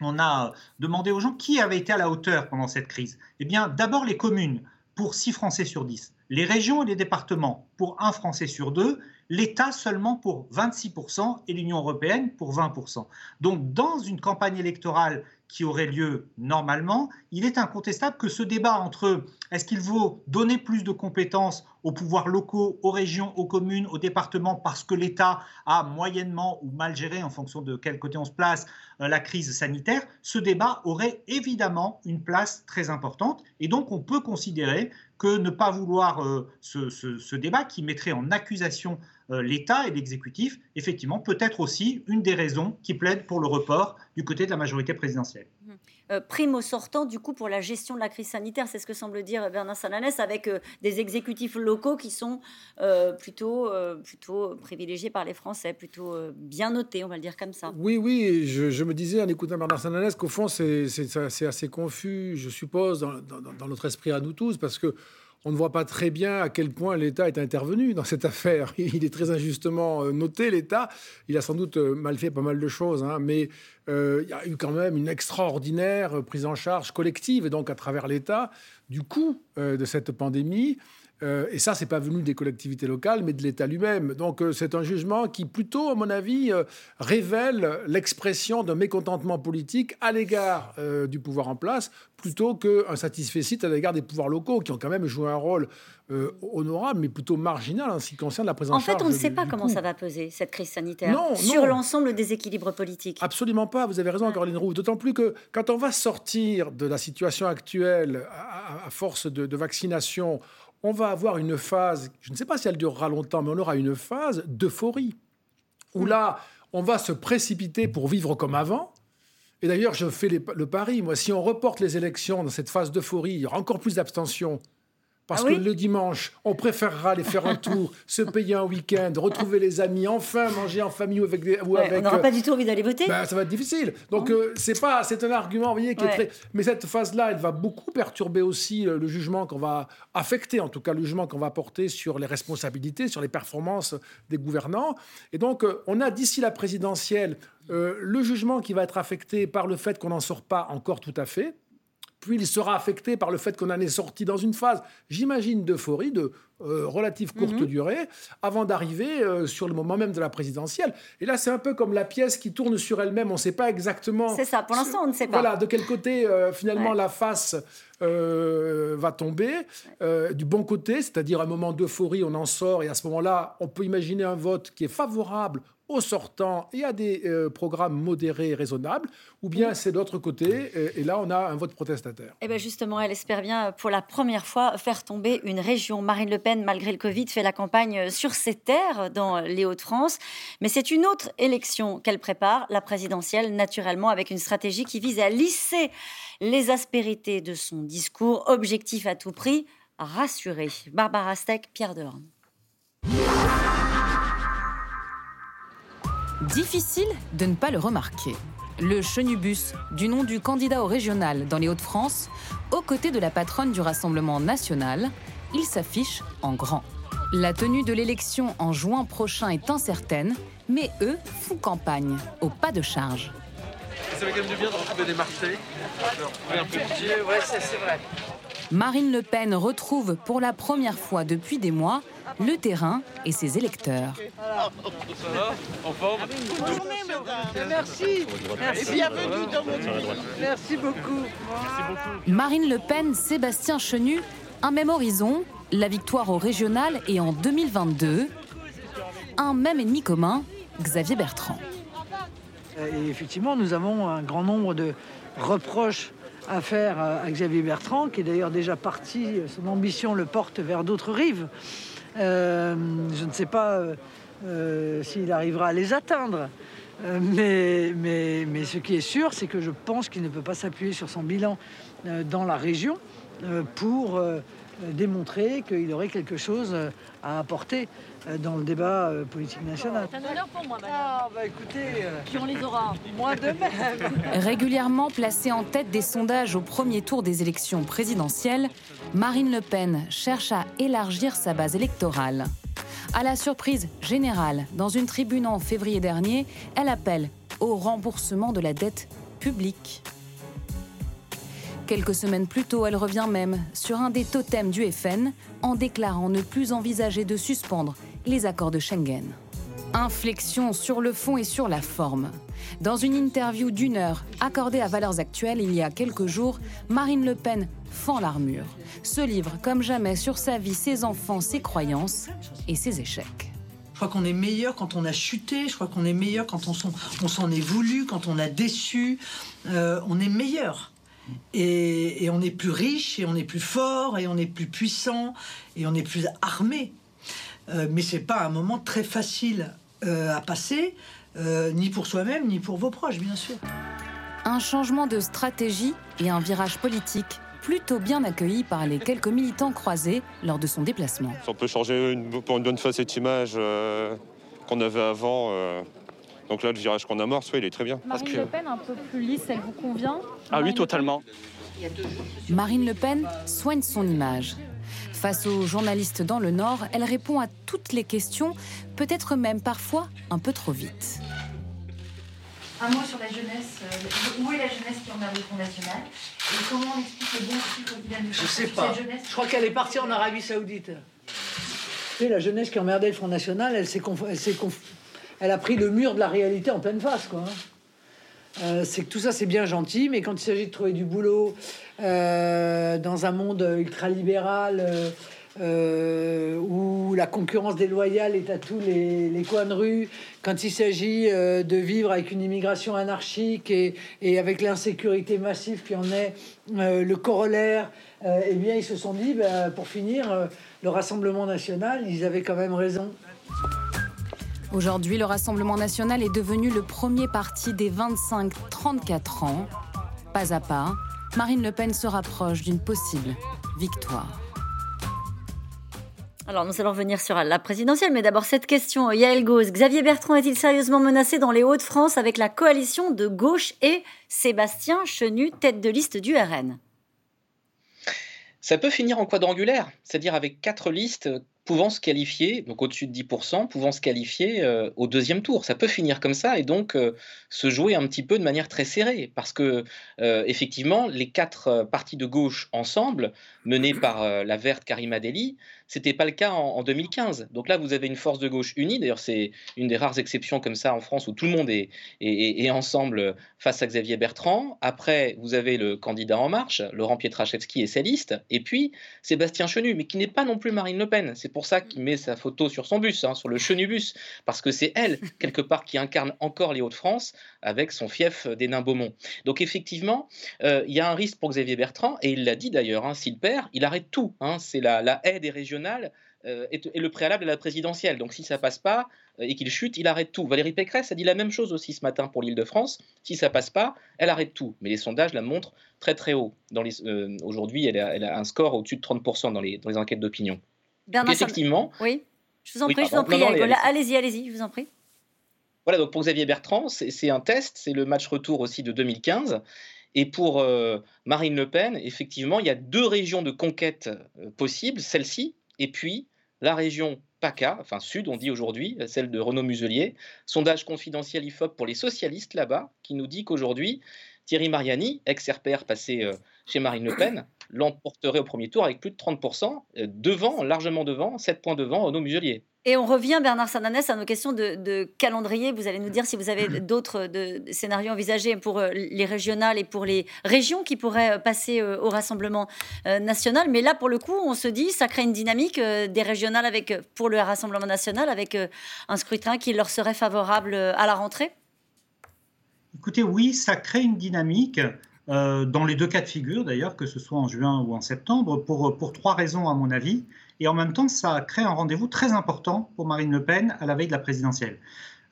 on a demandé aux gens qui avaient été à la hauteur pendant cette crise. Eh bien, d'abord les communes, pour 6 Français sur 10. Les régions et les départements, pour 1 Français sur 2. L'État seulement pour 26% et l'Union européenne pour 20%. Donc, dans une campagne électorale qui aurait lieu normalement, il est incontestable que ce débat entre est-ce qu'il vaut donner plus de compétences aux pouvoirs locaux, aux régions, aux communes, aux départements, parce que l'État a moyennement ou mal géré, en fonction de quel côté on se place, euh, la crise sanitaire, ce débat aurait évidemment une place très importante. Et donc on peut considérer que ne pas vouloir euh, ce, débat qui mettrait en accusation l'État et l'exécutif, effectivement, peut être aussi une des raisons qui plaident pour le report du côté de la majorité présidentielle. Mmh. Euh, primo sortant, du coup, pour la gestion de la crise sanitaire, c'est ce que semble dire Bernard Salanès, avec euh, des exécutifs locaux qui sont plutôt, plutôt privilégiés par les Français, plutôt bien notés, on va le dire comme ça. Oui, oui, je, me disais en écoutant Bernard Salanès qu'au fond, c'est assez confus, je suppose, dans, dans, notre esprit à nous tous, parce que on ne voit pas très bien à quel point l'État est intervenu dans cette affaire. (laughs) Il est très injustement euh, noté, l'État. Il a sans doute euh, mal fait pas mal de choses, hein, mais euh, il y a eu quand même une extraordinaire prise en charge collective, et donc à travers l'État, du coût de cette pandémie. Euh, et ça, c'est pas venu des collectivités locales, mais de l'État lui-même. Donc, euh, c'est un jugement qui, plutôt, à mon avis, euh, révèle l'expression d'un mécontentement politique à l'égard du pouvoir en place, plutôt qu'un satisfecit à l'égard des pouvoirs locaux, qui ont quand même joué un rôle honorable, mais plutôt marginal en ce qui concerne la présence. En fait, on ne sait pas comment ça va peser cette crise sanitaire sur l'ensemble des équilibres politiques. Absolument pas. Vous avez raison, ouais. Caroline Roux. D'autant plus que quand on va sortir de la situation actuelle à, force de vaccination on va avoir une phase, je ne sais pas si elle durera longtemps, mais on aura une phase d'euphorie, où là, on va se précipiter pour vivre comme avant. Et d'ailleurs, je fais le pari, moi, si on reporte les élections dans cette phase d'euphorie, il y aura encore plus d'abstention. Parce ah que le dimanche, on préférera aller faire un (laughs) tour, se payer un week-end, retrouver les amis, enfin manger en famille ou avec des. Ou avec on n'aura pas du tout envie d'aller voter. Ben, ça va être difficile. Donc, euh, c'est pas, c'est un argument, vous voyez, qui est très. Mais cette phase-là, elle va beaucoup perturber aussi euh, le jugement qu'on va affecter, en tout cas, le jugement qu'on va porter sur les responsabilités, sur les performances des gouvernants. Et donc, euh, on a d'ici la présidentielle le jugement qui va être affecté par le fait qu'on n'en sort pas encore tout à fait puis il sera affecté par le fait qu'on en est sorti dans une phase, j'imagine, d'euphorie de euh, relative courte mhm. durée, avant d'arriver euh, sur le moment même de la présidentielle. Et là, c'est un peu comme la pièce qui tourne sur elle-même. On ne sait pas exactement. C'est ça, pour l'instant, on ne sait pas. Voilà, de quel côté, euh, finalement, la face va tomber. du bon côté, c'est-à-dire un moment d'euphorie, on en sort, et à ce moment-là, on peut imaginer un vote qui est favorable au sortant et à des euh, programmes modérés et raisonnables, ou bien c'est d'autre côté, et, là on a un vote protestataire. Et eh bien justement, elle espère bien pour la première fois faire tomber une région. Marine Le Pen, malgré le Covid, fait la campagne sur ses terres dans les Hauts-de-France, mais c'est une autre élection qu'elle prépare, la présidentielle, naturellement, avec une stratégie qui vise à lisser les aspérités de son discours, objectif à tout prix, rassurer. Barbara Steck, Pierre Dehorn. Difficile de ne pas le remarquer. Le chenubus, du nom du candidat au régional dans les Hauts-de-France, aux côtés de la patronne du Rassemblement national, il s'affiche en grand. La tenue de l'élection en juin prochain est incertaine, mais eux font campagne au pas de charge. Ça fait quand même du bien de retrouver des Marseillais. un peu ouais, c'est vrai. Marine Le Pen retrouve pour la première fois depuis des mois le terrain et ses électeurs. Ça va En forme Merci. Merci. bienvenue dans notre Merci beaucoup. Marine Le Pen, Sébastien Chenu, un même horizon, la victoire au régional et en 2022. Un même ennemi commun, Xavier Bertrand. Et effectivement, nous avons un grand nombre de reproches à faire à Xavier Bertrand, qui est d'ailleurs déjà parti, son ambition le porte vers d'autres rives. Euh, je ne sais pas euh, s'il arrivera à les atteindre. mais, ce qui est sûr, c'est que je pense qu'il ne peut pas s'appuyer sur son bilan dans la région pour démontrer qu'il aurait quelque chose à apporter dans le débat politique national. C'est un honneur pour moi, madame. Ah, bah écoutez, on les aura. (laughs) moi de même. Régulièrement placée en tête des sondages au premier tour des élections présidentielles, Marine Le Pen cherche à élargir sa base électorale. À la surprise générale, dans une tribune en février dernier, elle appelle au remboursement de la dette publique. Quelques semaines plus tôt, elle revient même sur un des totems du FN en déclarant ne plus envisager de suspendre les accords de Schengen. Inflexion sur le fond et sur la forme. Dans une interview d'une heure accordée à Valeurs Actuelles il y a quelques jours, Marine Le Pen fend l'armure, se livre comme jamais sur sa vie, ses enfants, ses croyances et ses échecs. Je crois qu'on est meilleur quand on a chuté, je crois qu'on est meilleur quand on s'en, est voulu, quand on a déçu. Euh, on est meilleur. Et, et on est plus riche, et on est plus fort, et on est plus puissant, et on est plus armé. Euh, mais c'est pas un moment très facile euh, à passer, euh, ni pour soi-même, ni pour vos proches, bien sûr. Un changement de stratégie et un virage politique plutôt bien accueilli par les quelques militants croisés lors de son déplacement. Ça peut changer une- pour une bonne fois cette image euh, qu'on avait avant. Donc là, le virage qu'on amorce, ouais, il est très bien. Marine Le Pen, un peu plus lisse, elle vous convient Ah oui, totalement. Marine Le Pen soigne son image. Face aux journalistes dans le Nord, elle répond à toutes les questions, peut-être même parfois un peu trop vite. Un mot sur la jeunesse. euh, où est la jeunesse qui emmerde le Front National Et comment on explique le bon chiffre de Je sais pas. Je crois qu'elle est partie en Arabie Saoudite. Sais, la jeunesse qui emmerdait le Front National, elle, s'est conf- elle, s'est conf- elle a pris le mur de la réalité en pleine face, quoi. Euh, c'est que tout ça, c'est bien gentil, mais quand il s'agit de trouver du boulot euh, dans un monde ultralibéral euh, euh, où la concurrence déloyale est à tous les, coins de rue, quand il s'agit de vivre avec une immigration anarchique et, avec l'insécurité massive qui en est le corollaire, eh bien, ils se sont dit, bah, pour finir, le Rassemblement national, ils avaient quand même raison. Aujourd'hui, le Rassemblement national est devenu le premier parti des 25-34 ans. Pas à pas, Marine Le Pen se rapproche d'une possible victoire. Alors, nous allons revenir sur la présidentielle, mais d'abord cette question. Yael Gauze, Xavier Bertrand est-il sérieusement menacé dans les Hauts-de-France avec la coalition de gauche et Sébastien Chenu, tête de liste du RN Ça peut finir en quadrangulaire, c'est-à-dire avec quatre listes pouvant se qualifier, donc au-dessus de 10%, pouvant se qualifier euh, au deuxième tour. Ça peut finir comme ça et donc euh, se jouer un petit peu de manière très serrée, parce que euh, effectivement, les quatre partis de gauche ensemble, menés par la verte Karima Deli, c'était pas le cas en, en 2015. Donc là, vous avez une force de gauche unie. D'ailleurs, c'est une des rares exceptions comme ça en France où tout le monde est, ensemble face à Xavier Bertrand. Après, vous avez le candidat En Marche, Laurent Pietraszewski et ses listes. Et puis, Sébastien Chenu, mais qui n'est pas non plus Marine Le Pen. C'est pour ça qu'il met sa photo sur son bus, hein, sur le Chenu-bus, parce que c'est elle, (laughs) quelque part, qui incarne encore les Hauts-de-France avec son fief des Nains-Beaumont. Donc, effectivement, euh, il y a un risque pour Xavier Bertrand, et il l'a dit d'ailleurs, hein, s'il perd, il arrête tout. hein. c'est la, la haie des régionales euh, est, est le préalable à la présidentielle. Donc, si ça passe pas euh, et qu'il chute, il arrête tout. Valérie Pécresse a dit la même chose aussi ce matin pour l'Île-de-France. Si ça passe pas, elle arrête tout. Mais les sondages la montrent très très haut. Euh, aujourd'hui, elle a, elle a un score au-dessus de 30% dans les, dans les enquêtes d'opinion. Effectivement, Oui, je vous en Oui, prie, je vous en prie. Allez-y. Allez-y, je vous en prie. Voilà, donc pour Xavier Bertrand, c'est c'est un test, c'est le match retour aussi de 2015. Et pour euh, Marine Le Pen, effectivement, il y a deux régions de conquête euh, possibles, celle-ci, et puis la région PACA, enfin Sud, on dit aujourd'hui, euh, celle de Renaud Muselier. Sondage confidentiel IFOP pour les socialistes là-bas, qui nous dit qu'aujourd'hui, Thierry Mariani, ex-RPR passé euh, chez Marine Le Pen, l'emporterait au premier tour avec plus de 30%, euh, devant, largement devant, 7 points devant Renaud Muselier. Et on revient, Bernard Sananès, à nos questions de, de calendrier. Vous allez nous dire si vous avez d'autres de- de scénarios envisagés pour euh, les régionales et pour les régions qui pourraient euh, passer euh, au Rassemblement national. Mais là, pour le coup, on se dit, ça crée une dynamique des régionales avec, pour le Rassemblement national avec un scrutin qui leur serait favorable à la rentrée? Écoutez, oui, ça crée une dynamique. euh, dans les deux cas de figure d'ailleurs, que ce soit en juin ou en septembre, pour, pour trois raisons à mon avis. Et en même temps, ça crée un rendez-vous très important pour Marine Le Pen à la veille de la présidentielle.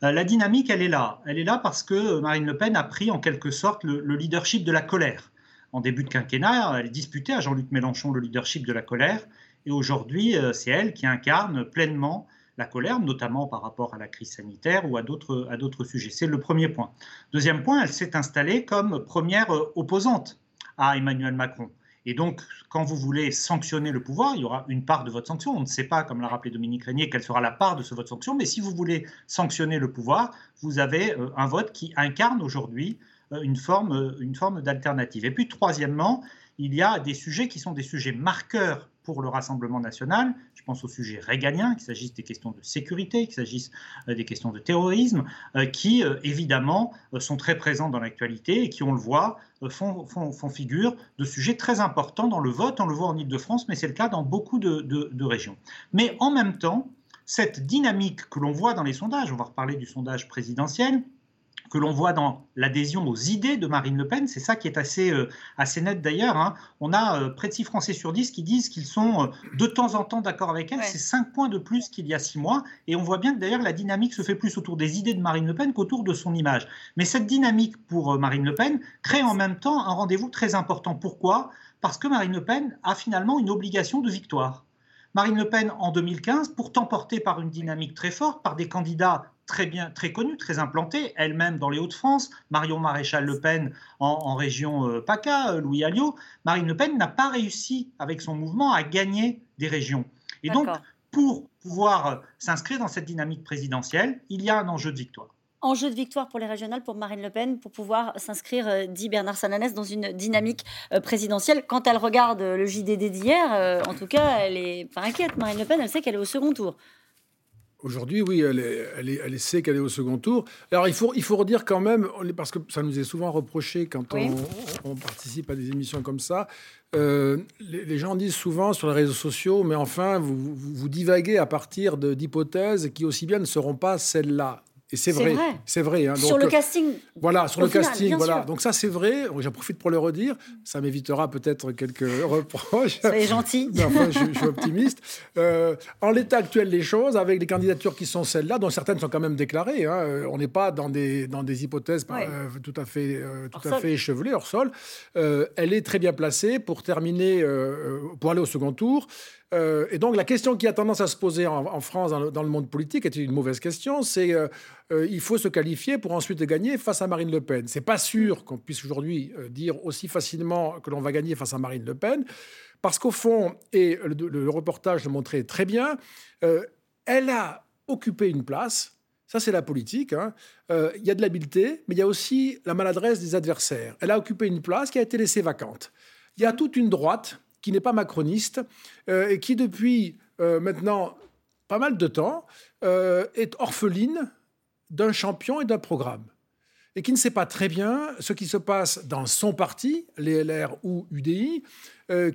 Euh, la dynamique, elle est là. Elle est là parce que Marine Le Pen a pris en quelque sorte le, le leadership de la colère. En début de quinquennat, elle disputait à Jean-Luc Mélenchon le leadership de la colère. Et aujourd'hui, euh, c'est elle qui incarne pleinement la colère, notamment par rapport à la crise sanitaire ou à d'autres, à d'autres sujets. C'est le premier point. Deuxième point, elle s'est installée comme première euh, opposante à Emmanuel Macron. Et donc, quand vous voulez sanctionner le pouvoir, il y aura une part de votre sanction. On ne sait pas, comme l'a rappelé Dominique Régnier, quelle sera la part de ce vote sanction. Mais si vous voulez sanctionner le pouvoir, vous avez euh, un vote qui incarne aujourd'hui une forme, une forme d'alternative. Et puis, troisièmement, il y a des sujets qui sont des sujets marqueurs pour le Rassemblement national. Je pense aux sujets régaliens, qu'il s'agisse des questions de sécurité, qu'il s'agisse euh, des questions de terrorisme, euh, qui euh, évidemment sont très présents dans l'actualité et qui, on le voit, font, figure de sujets très importants dans le vote. On le voit en Ile-de-France, mais c'est le cas dans beaucoup de, de régions. Mais en même temps, cette dynamique que l'on voit dans les sondages, on va reparler du sondage présidentiel, que l'on voit dans l'adhésion aux idées de Marine Le Pen. C'est ça qui est assez, euh, assez net d'ailleurs. Hein. On a euh, près de 6 Français sur 10 qui disent qu'ils sont euh, de temps en temps d'accord avec elle. Ouais. C'est 5 points de plus qu'il y a 6 mois. Et on voit bien que d'ailleurs la dynamique se fait plus autour des idées de Marine Le Pen qu'autour de son image. Mais cette dynamique pour Marine Le Pen crée en même temps un rendez-vous très important. Pourquoi? Parce que Marine Le Pen a finalement une obligation de victoire. Marine Le Pen en 2015, pourtant portée par une dynamique très forte, par des candidats très bien, très connue, très implantée, elle-même dans les Hauts-de-France, Marion Maréchal Le Pen en, en région euh, PACA, euh, Louis Alliot, Marine Le Pen n'a pas réussi avec son mouvement à gagner des régions. Et donc, pour pouvoir euh, s'inscrire dans cette dynamique présidentielle, il y a un enjeu de victoire. Enjeu de victoire pour les régionales, pour Marine Le Pen, pour pouvoir s'inscrire, dit Bernard Sananès, dans une dynamique présidentielle. Quand elle regarde le JDD d'hier, en tout cas, elle est pas inquiète. Marine Le Pen, elle sait qu'elle est au second tour. Aujourd'hui, oui, elle, est, elle, est, elle sait qu'elle est au second tour. Alors, il faut, il faut redire quand même, parce que ça nous est souvent reproché quand oui. on, on, participe à des émissions comme ça, euh, les, les, gens disent souvent sur les réseaux sociaux, mais enfin, vous, vous, vous divaguez à partir d'hypothèses qui aussi bien ne seront pas celles-là. Et c'est vrai, c'est vrai. Hein. sur le casting. Voilà, sur le final, casting. Voilà. Donc ça, c'est vrai. J'en profite pour le redire. Ça m'évitera peut-être quelques (laughs) reproches. Soyez gentil. enfin, je, je, suis optimiste. Euh, en l'état actuel des choses, avec les candidatures qui sont celles-là, dont certaines sont quand même déclarées, hein, euh, on n'est pas dans des, dans des hypothèses ouais. euh, tout à fait, euh, tout à fait échevelées, hors sol. Euh, elle est très bien placée pour terminer, pour aller au second tour. Euh, et donc la question qui a tendance à se poser en, France, dans le, monde politique, est une mauvaise question. C'est euh, euh, il faut se qualifier pour ensuite gagner face à Marine Le Pen. C'est pas sûr qu'on puisse aujourd'hui dire aussi facilement que l'on va gagner face à Marine Le Pen, parce qu'au fond, et le, reportage le montrait très bien, elle a occupé une place. Ça, c'est la politique. Hein. Il y a de l'habileté, mais il y a aussi la maladresse des adversaires. Elle a occupé une place qui a été laissée vacante. Il y a toute une droite qui n'est pas macroniste euh, et qui, depuis euh, maintenant pas mal de temps, euh, est orpheline d'un champion et d'un programme. Et qui ne sait pas très bien ce qui se passe dans son parti, les LR ou UDI,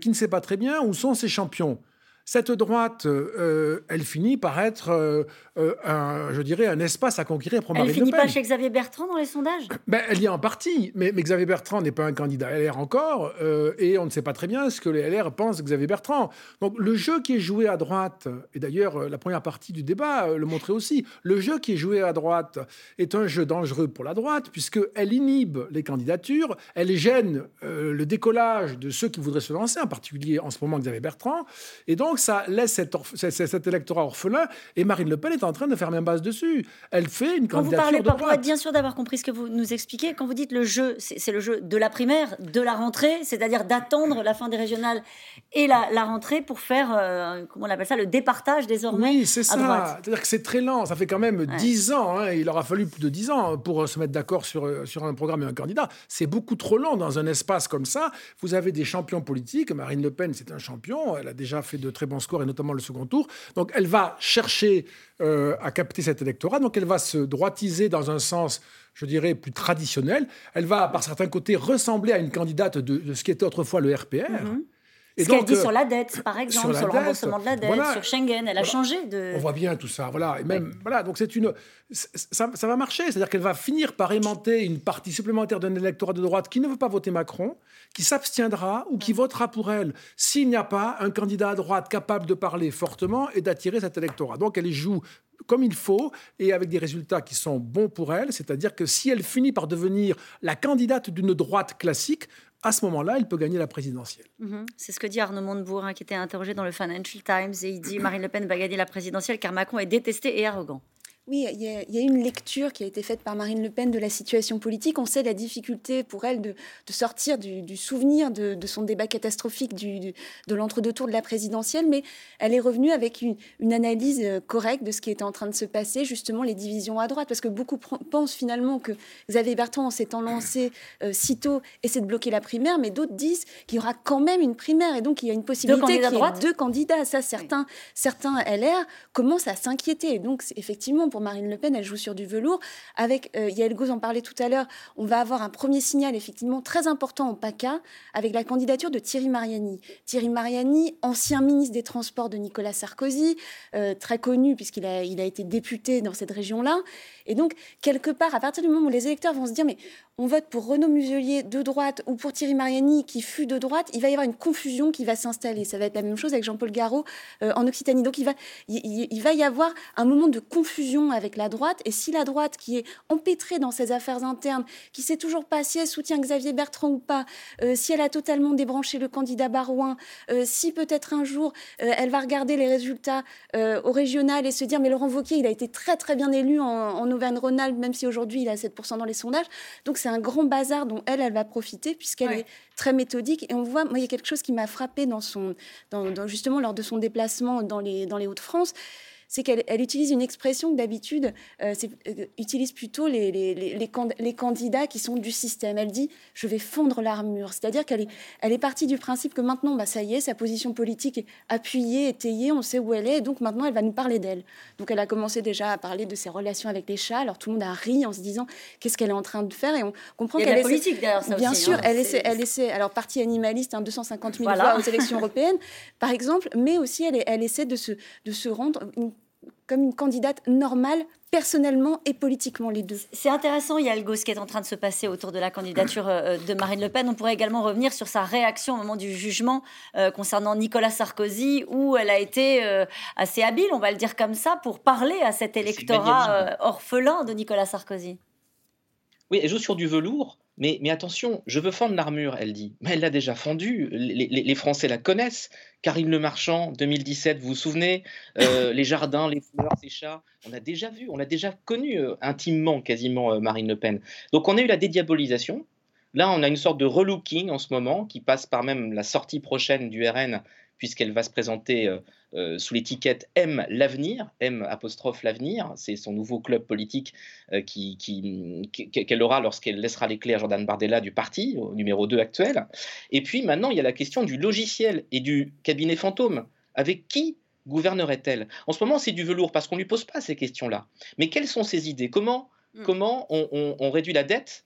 qui ne sait pas très bien où sont ses champions cette droite, euh, elle finit par être, euh, euh, un, je dirais, un espace à conquérir pour Marine Le Pen. Elle finit pas chez Xavier Bertrand dans les sondages? Ben, Elle y est en partie, mais, mais Xavier Bertrand n'est pas un candidat LR encore, euh, et on ne sait pas très bien ce que les LR pensent de Xavier Bertrand. Donc le jeu qui est joué à droite, et d'ailleurs la première partie du débat le montrait aussi, le jeu qui est joué à droite est un jeu dangereux pour la droite, puisqu'elle inhibe les candidatures, elle gêne le décollage de ceux qui voudraient se lancer, en particulier en ce moment Xavier Bertrand, et donc ça laisse cet, électorat orphelin et Marine Le Pen est en train de faire main basse dessus. Elle fait une quand candidature vous parlez, de droite. Pour être bien sûr d'avoir compris ce que vous nous expliquez, quand vous dites le jeu, c'est le jeu de la primaire, de la rentrée, c'est-à-dire d'attendre la fin des régionales et la, la rentrée pour faire, euh, comment on appelle ça, le départage désormais Oui, c'est ça. C'est-à-dire que c'est très lent. Ça fait quand même ouais. 10 ans. Hein, il aura fallu plus de 10 ans pour se mettre d'accord sur, sur un programme et un candidat. C'est beaucoup trop long dans un espace comme ça. Vous avez des champions politiques. Marine Le Pen, c'est un champion. Elle a déjà fait de très bons scores et notamment le second tour. Donc elle va chercher euh, à capter cet électorat. Donc elle va se droitiser dans un sens, je dirais, plus traditionnel. Elle va, par certains côtés, ressembler à une candidate de, ce qui était autrefois le RPR. Ce qu'elle dit sur la dette, par exemple, sur, le remboursement de la dette, sur Schengen, elle a changé de. On voit bien tout ça, voilà. Et même, voilà, donc c'est une, ça, ça, va marcher, c'est-à-dire qu'elle va finir par aimanter une partie supplémentaire d'un électorat de droite qui ne veut pas voter Macron, qui s'abstiendra ou qui votera pour elle s'il n'y a pas un candidat à droite capable de parler fortement et d'attirer cet électorat. Donc elle joue comme il faut et avec des résultats qui sont bons pour elle, c'est-à-dire que si elle finit par devenir la candidate d'une droite classique, à ce moment-là, elle peut gagner la présidentielle. Mhm. C'est ce que dit Arnaud Montebourg, hein, qui était interrogé dans le Financial Times, et il dit Marine Le Pen va gagner la présidentielle car Macron est détesté et arrogant. Oui, il y, a, une lecture qui a été faite par Marine Le Pen de la situation politique. On sait la difficulté pour elle de, sortir du, souvenir de, son débat catastrophique du, de l'entre-deux-tours de la présidentielle, mais elle est revenue avec une, analyse euh, correcte de ce qui était en train de se passer, justement les divisions à droite, parce que beaucoup pensent finalement que Xavier Bertrand, en s'étant lancé euh, si tôt, essaie de bloquer la primaire, mais d'autres disent qu'il y aura quand même une primaire, et donc il y a une possibilité qu'il y ait deux candidats. Ça, certains, certains LR commencent à s'inquiéter. Donc, effectivement, pour Marine Le Pen, elle joue sur du velours. Avec euh, Yael Gauze en parlait tout à l'heure, on va avoir un premier signal effectivement très important en PACA avec la candidature de Thierry Mariani. Thierry Mariani, ancien ministre des Transports de Nicolas Sarkozy, euh, très connu puisqu'il a, été député dans cette région-là. Et donc, quelque part, à partir du moment où les électeurs vont se dire, mais on vote pour Renaud Muselier de droite ou pour Thierry Mariani qui fut de droite, il va y avoir une confusion qui va s'installer. Ça va être la même chose avec Jean-Paul Garot euh, en Occitanie. Donc, il, va y avoir un moment de confusion avec la droite. Et si la droite, qui est empêtrée dans ses affaires internes, qui sait toujours pas si elle soutient Xavier Bertrand ou pas, euh, si elle a totalement débranché le candidat Barouin, euh, si peut-être un jour elle va regarder les résultats au régional et se dire, mais Laurent Wauquiez, il a été très très bien élu en, en Auvergne-Rhône-Alpes, même si aujourd'hui il a 7% dans les sondages. Donc c'est un grand bazar dont elle, elle va profiter puisqu'elle est très méthodique. Et on voit, moi, il y a quelque chose qui m'a frappé dans son, dans, justement lors de son déplacement dans les, dans les Hauts-de-France c'est qu'elle elle utilise une expression que d'habitude euh, euh, utilise plutôt les, les, les, les, candidats qui sont du système. Elle dit je vais fondre l'armure, c'est-à-dire qu'elle est, elle est partie du principe que maintenant, bah, ça y est, sa position politique est appuyée, étayée, on sait où elle est, et donc maintenant elle va nous parler d'elle. Donc elle a commencé déjà à parler de ses relations avec les chats. Alors tout le monde a ri en se disant qu'est-ce qu'elle est en train de faire, et on comprend qu'elle est politique ça Bien sûr, hein. elle essaie, elle essaie. Alors parti animaliste, hein, 250 000 voix aux élections européennes, par exemple, mais aussi elle, elle essaie de se, de se rendre une comme une candidate normale personnellement et politiquement les deux. C'est intéressant, il y a le gosse qui est en train de se passer autour de la candidature euh, de Marine Le Pen. On pourrait également revenir sur sa réaction au moment du jugement euh, concernant Nicolas Sarkozy, où elle a été euh, assez habile, on va le dire comme ça, pour parler à cet électorat orphelin de Nicolas Sarkozy. Oui, elle joue sur du velours, mais, mais attention, je veux fendre l'armure, elle dit. Mais elle l'a déjà fendue, les, les, Français la connaissent. Karine Le Marchand, 2017, vous vous souvenez euh, (coughs) Les jardins, les fleurs, ces chats, on a déjà vu, on a déjà connu euh, intimement quasiment euh, Marine Le Pen. Donc on a eu la dédiabolisation. Là, on a une sorte de relooking en ce moment qui passe par même la sortie prochaine du RN puisqu'elle va se présenter euh, euh, sous l'étiquette M l'avenir, M apostrophe l'avenir, c'est son nouveau club politique euh, qui, qu'elle aura lorsqu'elle laissera les clés à Jordan Bardella du parti, au numéro 2 actuel. Et puis maintenant, il y a la question du logiciel et du cabinet fantôme. Avec qui gouvernerait-elle? En ce moment, c'est du velours parce qu'on ne lui pose pas ces questions-là. Mais quelles sont ses idées? Comment, hmm. comment on réduit la dette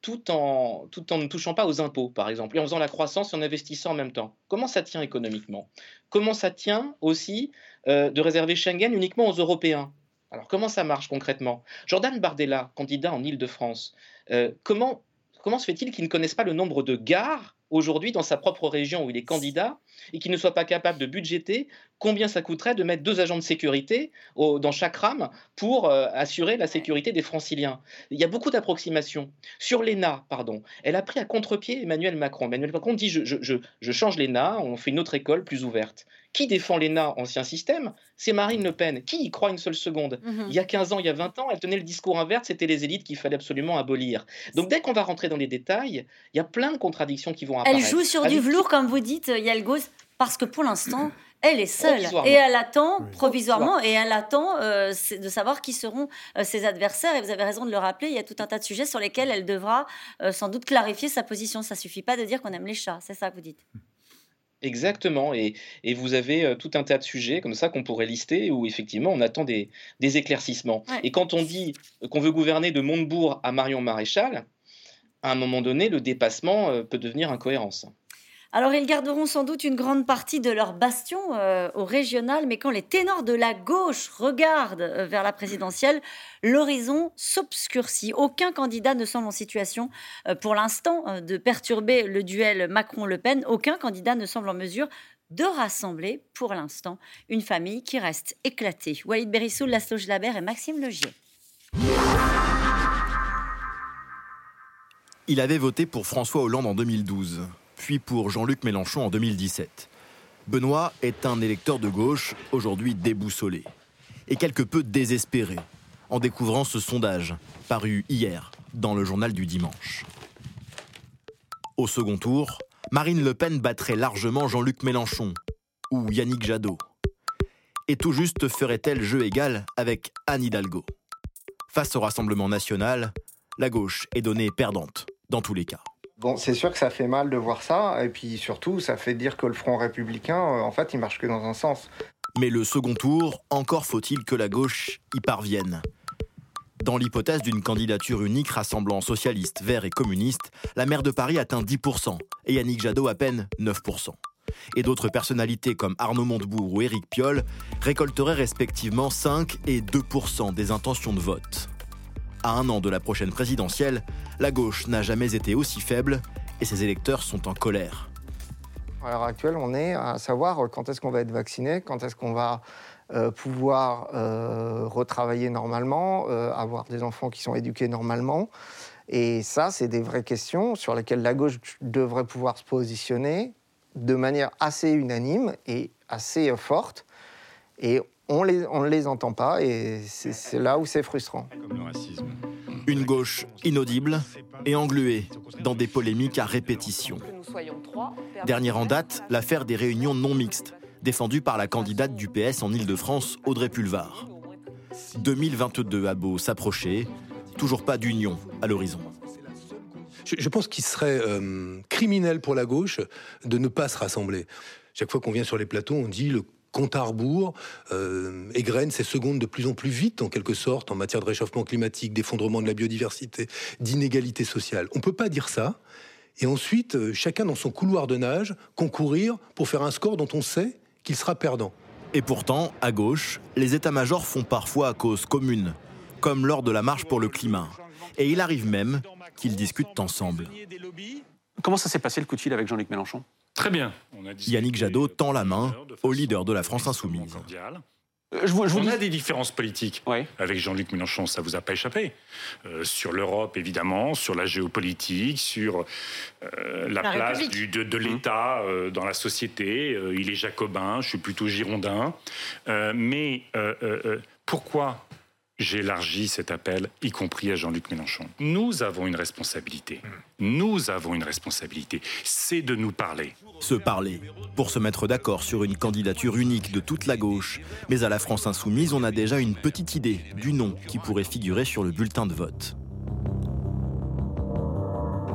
tout en, ne touchant pas aux impôts, par exemple, et en faisant la croissance et en investissant en même temps. Comment ça tient économiquement? Comment ça tient aussi euh, de réserver Schengen uniquement aux Européens? Alors comment ça marche concrètement? Jordan Bardella, candidat en Ile-de-France, euh, comment, comment se fait-il qu'il ne connaisse pas le nombre de gares aujourd'hui dans sa propre région où il est candidat? Et qu'il ne soit pas capable de budgéter combien ça coûterait de mettre deux agents de sécurité dans chaque rame pour euh, assurer la sécurité des franciliens. Il y a beaucoup d'approximations. Sur l'ENA, pardon, elle a pris à contre-pied Emmanuel Macron. Emmanuel Macron dit je, je, je change l'ENA, on fait une autre école plus ouverte. Qui défend l'ENA, ancien système? C'est Marine Le Pen. Qui y croit une seule seconde? Mhm. Il y a 15 ans, il y a 20 ans, elle tenait le discours inverse, c'était les élites qu'il fallait absolument abolir. Donc dès qu'on va rentrer dans les détails, il y a plein de contradictions qui vont apparaître. Elle joue sur du velours, comme vous dites, Yalgoz, parce que pour l'instant, (clears throat) elle est seule et elle attend provisoirement et elle attend euh, de savoir qui seront euh, ses adversaires. Et vous avez raison de le rappeler, il y a tout un tas de sujets sur lesquels elle devra euh, sans doute clarifier sa position. Ça suffit pas de dire qu'on aime les chats, c'est ça que vous dites. Exactement, et, et, vous avez tout un tas de sujets comme ça qu'on pourrait lister où effectivement on attend des, des éclaircissements. Et quand on dit qu'on veut gouverner de Montebourg à Marion Maréchal, à un moment donné, le dépassement peut devenir incohérence. Alors, ils garderont sans doute une grande partie de leur bastion euh, au régional, mais quand les ténors de la gauche regardent euh, vers la présidentielle, l'horizon s'obscurcit. Aucun candidat ne semble en situation, euh, pour l'instant, de perturber le duel Macron-Le Pen. Aucun candidat ne semble en mesure de rassembler, pour l'instant, une famille qui reste éclatée. Walid Berissoul, Laszlo Labert et Maxime Legier. Il avait voté pour François Hollande en 2012 pour Jean-Luc Mélenchon en 2017. Benoît est un électeur de gauche, aujourd'hui déboussolé, et quelque peu désespéré, en découvrant ce sondage, paru hier dans le journal du dimanche. Au second tour, Marine Le Pen battrait largement Jean-Luc Mélenchon ou Yannick Jadot. Et tout juste ferait-elle jeu égal avec Anne Hidalgo. Face au Rassemblement national, la gauche est donnée perdante dans tous les cas. Bon, c'est sûr que ça fait mal de voir ça, et puis surtout, ça fait dire que le Front républicain, euh, en fait, il marche que dans un sens. Mais le second tour, encore faut-il que la gauche y parvienne. Dans l'hypothèse d'une candidature unique rassemblant socialistes, verts et communistes, la maire de Paris atteint 10% et Yannick Jadot à peine 9%. Et d'autres personnalités comme Arnaud Montebourg ou Éric Piolle récolteraient respectivement 5 et 2% des intentions de vote. À un an de la prochaine présidentielle, la gauche n'a jamais été aussi faible et ses électeurs sont en colère. À l'heure actuelle, on est à savoir quand est-ce qu'on va être vacciné, quand est-ce qu'on va euh, pouvoir euh, retravailler normalement, euh, avoir des enfants qui sont éduqués normalement. Et ça, c'est des vraies questions sur lesquelles la gauche devrait pouvoir se positionner de manière assez unanime et assez forte. On, les, on ne les entend pas et c'est là où c'est frustrant. Comme le racisme. Une gauche inaudible et engluée dans des polémiques à répétition. Dernière en date, l'affaire des réunions non mixtes, défendue par la candidate du PS en Ile-de-France, Audrey Pulvar. 2022 a beau s'approcher, toujours pas d'union à l'horizon. Je, pense qu'il serait euh, criminel pour la gauche de ne pas se rassembler. Chaque fois qu'on vient sur les plateaux, on dit le compte à rebours, euh, égrène ces secondes de plus en plus vite, en quelque sorte, en matière de réchauffement climatique, d'effondrement de la biodiversité, d'inégalité sociale. On ne peut pas dire ça. Et ensuite, euh, chacun dans son couloir de nage, concourir pour faire un score dont on sait qu'il sera perdant. Et pourtant, à gauche, les états-majors font parfois à cause commune, comme lors de la marche pour le climat. Et il arrive même qu'ils discutent ensemble. Comment ça s'est passé le coup de fil avec Jean-Luc Mélenchon? Très bien. Yannick Jadot tend la main au leader de la France insoumise. Euh, je vous, on a des différences politiques avec Jean-Luc Mélenchon, ça vous a pas échappé. Euh, sur l'Europe, évidemment, sur la géopolitique, sur euh, la, place de, de l'État dans la société. il est jacobin, je suis plutôt girondin. mais pourquoi j'élargis cet appel, y compris à Jean-Luc Mélenchon. Nous avons une responsabilité. Nous avons une responsabilité. C'est de nous parler. Se parler, pour se mettre d'accord sur une candidature unique de toute la gauche. Mais à la France insoumise, on a déjà une petite idée du nom qui pourrait figurer sur le bulletin de vote.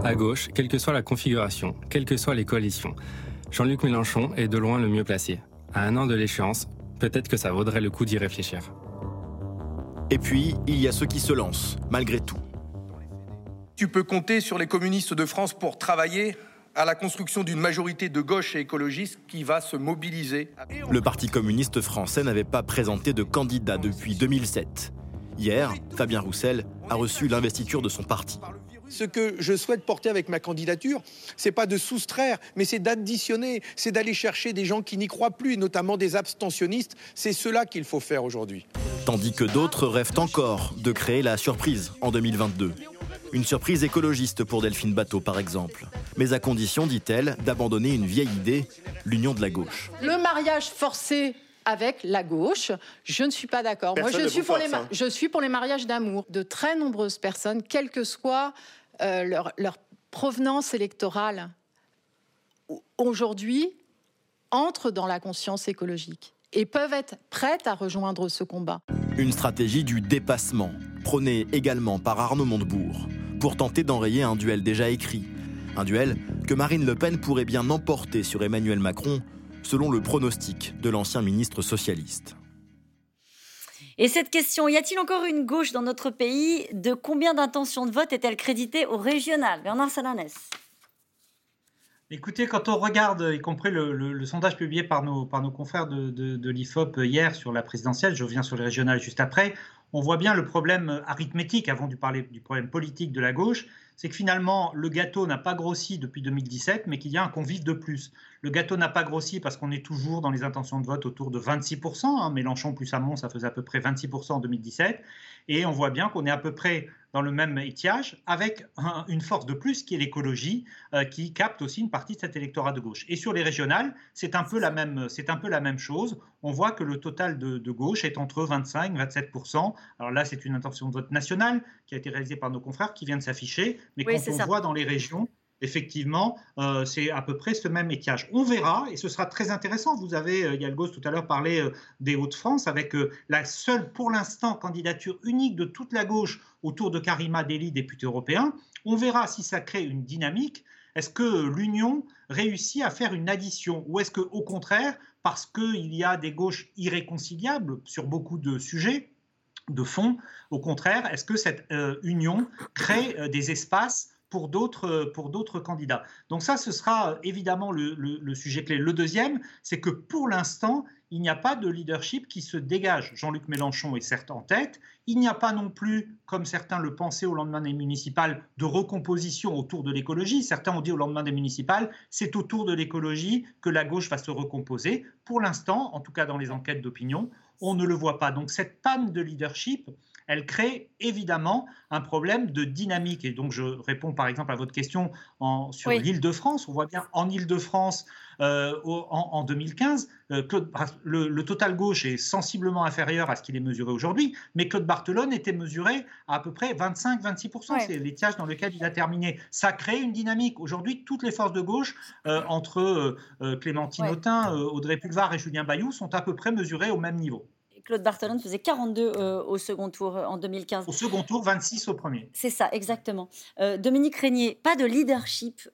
À gauche, quelle que soit la configuration, quelles que soient les coalitions, Jean-Luc Mélenchon est de loin le mieux placé. À un an de l'échéance, peut-être que ça vaudrait le coup d'y réfléchir. Et puis, il y a ceux qui se lancent, malgré tout. Tu peux compter sur les communistes de France pour travailler à la construction d'une majorité de gauche et écologiste qui va se mobiliser. Le Parti communiste français n'avait pas présenté de candidat depuis 2007. Hier, Fabien Roussel a reçu l'investiture de son parti. Ce que je souhaite porter avec ma candidature, c'est pas de soustraire, mais c'est d'additionner, c'est d'aller chercher des gens qui n'y croient plus, notamment des abstentionnistes. C'est cela qu'il faut faire aujourd'hui. Tandis que d'autres rêvent encore de créer la surprise en 2022. Une surprise écologiste pour Delphine Bateau, par exemple. Mais à condition, dit-elle, d'abandonner une vieille idée, l'union de la gauche. Le mariage forcé avec la gauche. Je ne suis pas d'accord. Moi, je suis, pour les je suis pour les mariages d'amour. De très nombreuses personnes, quelle que soit euh, leur, provenance électorale, aujourd'hui, entrent dans la conscience écologique et peuvent être prêtes à rejoindre ce combat. Une stratégie du dépassement, prônée également par Arnaud Montebourg, pour tenter d'enrayer un duel déjà écrit. Un duel que Marine Le Pen pourrait bien emporter sur Emmanuel Macron, selon le pronostic de l'ancien ministre socialiste. Et cette question, y a-t-il encore une gauche dans notre pays? De combien d'intentions de vote est-elle créditée au régional? Bernard Salanès. Écoutez, quand on regarde, y compris le, sondage publié par nos, par nos confrères de, de, l'IFOP hier sur la présidentielle, je reviens sur les régionales juste après, on voit bien le problème arithmétique, avant de parler du problème politique de la gauche, c'est que finalement, le gâteau n'a pas grossi depuis 2017, mais qu'il y a un convive de plus. Le gâteau n'a pas grossi parce qu'on est toujours dans les intentions de vote autour de 26%. Hein. Mélenchon plus Hamon, ça faisait à peu près 26% en 2017. Et on voit bien qu'on est à peu près dans le même étiage, avec une force de plus qui est l'écologie, euh, qui capte aussi une partie de cet électorat de gauche. Et sur les régionales, c'est un peu la même, c'est un peu la même chose. On voit que le total de, gauche est entre 25 et 27 Alors là, c'est une intention de vote nationale qui a été réalisée par nos confrères qui vient de s'afficher, mais quand on voit dans les régions, effectivement, euh, c'est à peu près ce même étiage. On verra, et ce sera très intéressant. Vous avez, euh, Yalgos, tout à l'heure parlé euh, des Hauts-de-France, avec la seule, pour l'instant, candidature unique de toute la gauche autour de Karima Deli, député européen. On verra si ça crée une dynamique. Est-ce que l'Union réussit à faire une addition Ou est-ce qu'au contraire, parce qu'il y a des gauches irréconciliables sur beaucoup de sujets, de fond, au contraire, est-ce que cette union crée des espaces pour d'autres pour d'autres candidats. Donc ça, ce sera évidemment le, sujet clé. Le deuxième, c'est que pour l'instant, il n'y a pas de leadership qui se dégage. Jean-Luc Mélenchon est certes en tête. Il n'y a pas non plus, comme certains le pensaient au lendemain des municipales, de recomposition autour de l'écologie. Certains ont dit au lendemain des municipales, c'est autour de l'écologie que la gauche va se recomposer. Pour l'instant, en tout cas dans les enquêtes d'opinion, on ne le voit pas. Donc cette panne de leadership, elle crée évidemment un problème de dynamique. Et donc, je réponds par exemple à votre question en, sur l'île de France. On voit bien en île de France, euh, en, 2015, euh, le, total gauche est sensiblement inférieur à ce qu'il est mesuré aujourd'hui, mais Claude Barthelone était mesuré à à peu près 25-26%. C'est l'étiage dans lequel il a terminé. Ça crée une dynamique. Aujourd'hui, toutes les forces de gauche, euh, entre Clémentine Autain, Audrey Pulvar et Julien Bayou, sont à peu près mesurées au même niveau. Claude Barthelone faisait 42 euh, au second tour euh, en 2015. Au second tour, 26 au premier. C'est ça, exactement. Euh, Dominique Régnier, pas de leadership,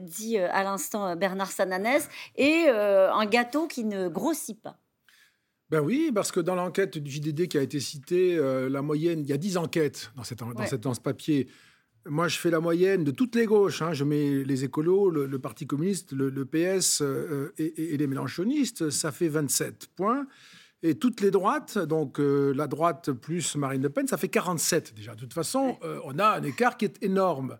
dit à l'instant Bernard Sananès, et un gâteau qui ne grossit pas. Ben oui, parce que dans l'enquête du JDD qui a été citée, la moyenne, il y a 10 enquêtes dans, cette, dans, ce papier. Moi, je fais la moyenne de toutes les gauches. Hein. Je mets les écolos, le, Parti communiste, le, PS et, et, les mélanchonistes. Ça fait 27 points. Et toutes les droites, donc euh, la droite plus Marine Le Pen, ça fait 47 déjà. De toute façon, euh, on a un écart qui est énorme.